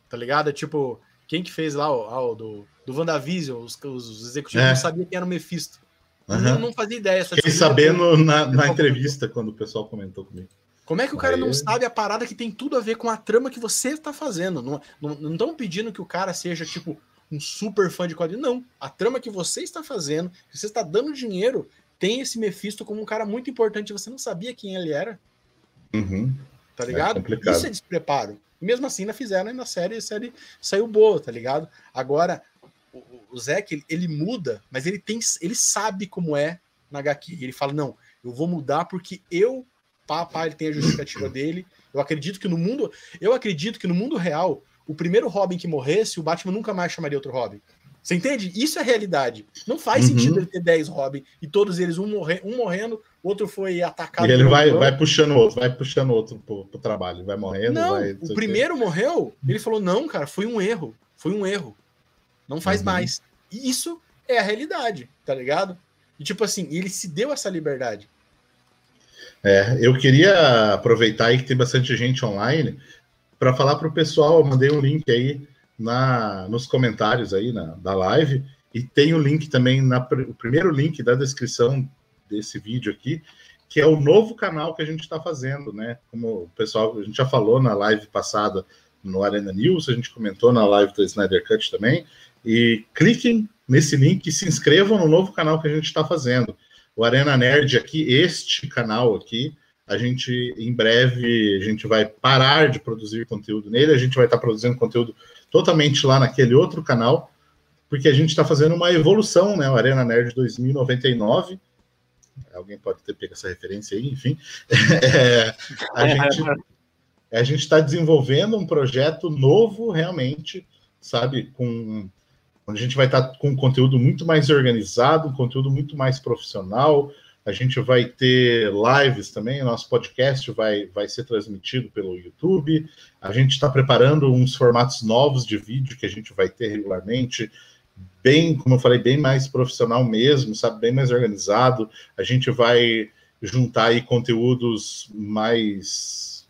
Tá ligado? É tipo, quem que fez lá o, do, do WandaVision, os, os executivos é. não sabiam quem era o Mephisto. Uhum. Não, não, fazia ideia. Fiquei sabendo na, na entrevista, quando o pessoal comentou comigo. Como é que o cara Aí... não sabe a parada que tem tudo a ver com a trama que você está fazendo? Não estão pedindo que o cara seja, tipo, um super fã de quadrinhos. Não. A trama que você está fazendo, que você está dando dinheiro, tem esse Mephisto como um cara muito importante. Você não sabia quem ele era. Uhum. Tá ligado? É Isso é despreparo. E mesmo assim, ainda fizeram na série, a série saiu boa, tá ligado? Agora, o, o Zack, ele, ele, muda, mas ele tem, ele sabe como é na HQ. Ele fala: não, eu vou mudar porque eu, papai, ele tem a justificativa dele. Eu acredito que no mundo. Eu acredito que no mundo real, o primeiro Robin que morresse, o Batman nunca mais chamaria outro Robin. Você entende? Isso é realidade. Não faz uhum. sentido ele ter 10 Robin e todos eles, um, morre, um morrendo, outro foi atacado. E ele vai, vai puxando outro, vai puxando outro pro, pro trabalho, vai morrendo. Não, vai, o primeiro morreu, ele falou: não, cara, foi um erro. Foi um erro. Não faz uhum. mais. E isso é a realidade, tá ligado? E tipo assim, ele se deu essa liberdade. É, eu queria aproveitar aí que tem bastante gente online para falar para o pessoal, eu mandei um link aí na, nos comentários aí na, da live, e tem o link também, na, o primeiro link da descrição desse vídeo aqui, que é o novo canal que a gente está fazendo, né? Como o pessoal, a gente já falou na live passada no Arena News, a gente comentou na live do Snyder Cut também, e cliquem nesse link e se inscrevam no novo canal que a gente está fazendo. O Arena Nerd aqui, este canal aqui, a gente, em breve, a gente vai parar de produzir conteúdo nele, a gente vai estar produzindo conteúdo totalmente lá naquele outro canal, porque a gente está fazendo uma evolução, né? O Arena Nerd 2099. Alguém pode ter pego essa referência aí, enfim. É, a gente está desenvolvendo um projeto novo, realmente, sabe, com onde a gente vai estar tá com um conteúdo muito mais organizado, um conteúdo muito mais profissional, a gente vai ter lives também, nosso podcast vai, vai ser transmitido pelo YouTube. A gente está preparando uns formatos novos de vídeo que a gente vai ter regularmente, bem, como eu falei, bem mais profissional mesmo, sabe, bem mais organizado. A gente vai juntar aí conteúdos mais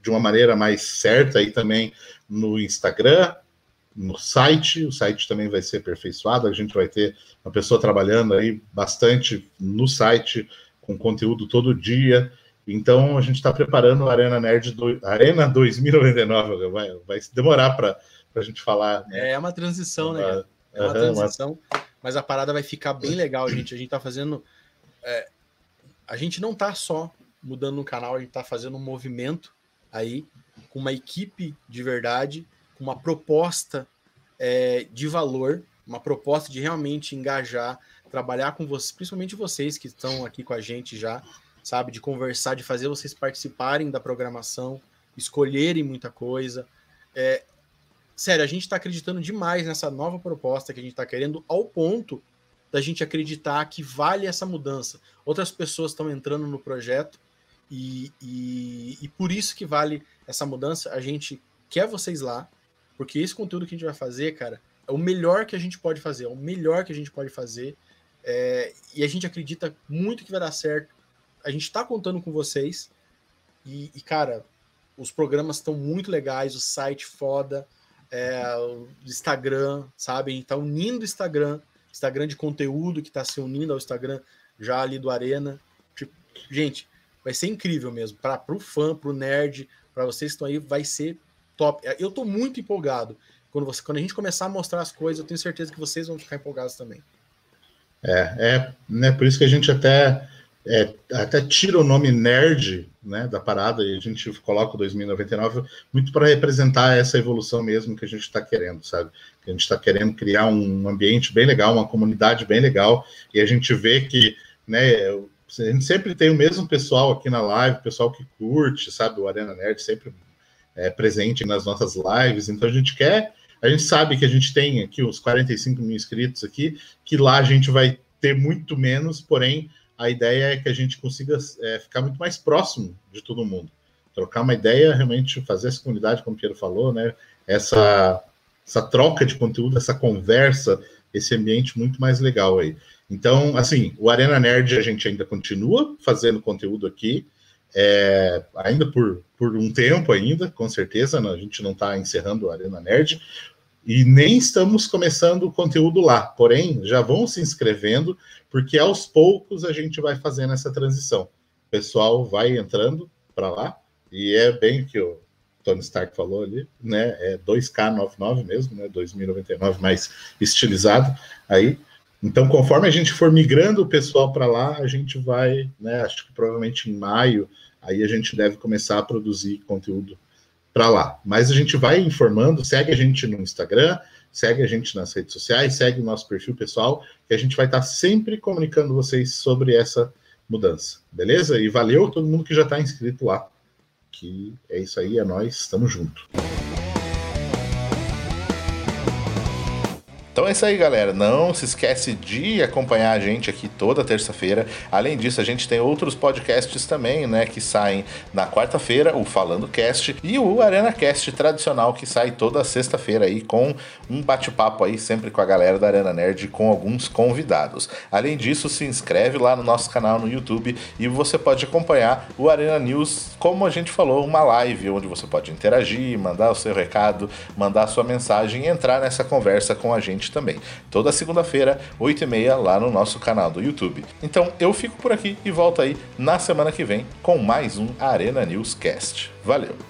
de uma maneira mais certa aí também no Instagram, no site, o site também vai ser aperfeiçoado, a gente vai ter uma pessoa trabalhando aí bastante no site, com conteúdo todo dia. Então a gente está preparando a Arena Nerd do, Arena 2099, vai, vai demorar para a gente falar. Né? É uma transição, né? É uma uhum, transição, uma... mas a parada vai ficar bem legal, gente. A gente está fazendo. É, a gente não está só mudando o canal, a gente está fazendo um movimento aí com uma equipe de verdade uma proposta é, de valor, uma proposta de realmente engajar, trabalhar com vocês, principalmente vocês que estão aqui com a gente já, sabe, de conversar, de fazer vocês participarem da programação, escolherem muita coisa. É, sério, a gente está acreditando demais nessa nova proposta que a gente está querendo, ao ponto da gente acreditar que vale essa mudança. Outras pessoas estão entrando no projeto e, e, e por isso que vale essa mudança. A gente quer vocês lá, porque esse conteúdo que a gente vai fazer, cara, é o melhor que a gente pode fazer, é o melhor que a gente pode fazer. É, e a gente acredita muito que vai dar certo. A gente está contando com vocês. E, e, cara, os programas estão muito legais, o site foda, é, o Instagram, sabe? A gente tá unindo o Instagram, Instagram de conteúdo que está se unindo ao Instagram já ali do Arena. Tipo, gente, vai ser incrível mesmo. Para o fã, para o nerd, para vocês que estão aí, vai ser top. É, eu tô muito empolgado. Quando, você, quando a gente começar a mostrar as coisas, eu tenho certeza que vocês vão ficar empolgados também. É, é né, por isso que a gente até, é, até tira o nome nerd né, da parada e a gente coloca o 2099 muito para representar essa evolução mesmo que a gente está querendo, sabe? Que a gente está querendo criar um ambiente bem legal, uma comunidade bem legal, e a gente vê que né, A gente sempre tem o mesmo pessoal aqui na live, pessoal que curte, sabe? O Arena Nerd sempre é presente nas nossas lives. Então a gente quer, a gente sabe que a gente tem aqui uns 45 mil inscritos aqui, que lá a gente vai ter muito menos, porém a ideia é que a gente consiga é, ficar muito mais próximo de todo mundo. Trocar uma ideia, realmente fazer essa comunidade, como o Piero falou, né? Essa, essa troca de conteúdo, essa conversa, esse ambiente muito mais legal aí. Então, assim, o Arena Nerd a gente ainda continua fazendo conteúdo aqui, é, ainda por, por um tempo ainda, com certeza, né? a gente não está encerrando o Arena Nerd, e nem estamos começando o conteúdo lá, porém, já vão se inscrevendo, porque aos poucos a gente vai fazendo essa transição. O pessoal vai entrando para lá, e é bem que o Tony Stark falou ali, né? É 2K99 mesmo, né? 2099 mais estilizado aí. Então, conforme a gente for migrando o pessoal para lá, a gente vai, né? Acho que provavelmente em maio, aí a gente deve começar a produzir conteúdo para lá. Mas a gente vai informando, segue a gente no Instagram, segue a gente nas redes sociais, segue o nosso perfil pessoal, que a gente vai estar sempre comunicando vocês sobre essa mudança, beleza? E valeu todo mundo que já está inscrito lá. Que é isso aí, é nós, estamos juntos. Então é isso aí, galera. Não se esquece de acompanhar a gente aqui toda terça-feira. Além disso, a gente tem outros podcasts também, né, que saem na quarta-feira, o Falando Cast e o Arena Cast tradicional que sai toda sexta-feira aí com um bate-papo aí sempre com a galera da Arena Nerd com alguns convidados. Além disso, se inscreve lá no nosso canal no YouTube e você pode acompanhar o Arena News, como a gente falou, uma live onde você pode interagir, mandar o seu recado, mandar a sua mensagem e entrar nessa conversa com a gente também. Toda segunda-feira, 8h30, lá no nosso canal do YouTube. Então eu fico por aqui e volto aí na semana que vem com mais um Arena News Cast. Valeu!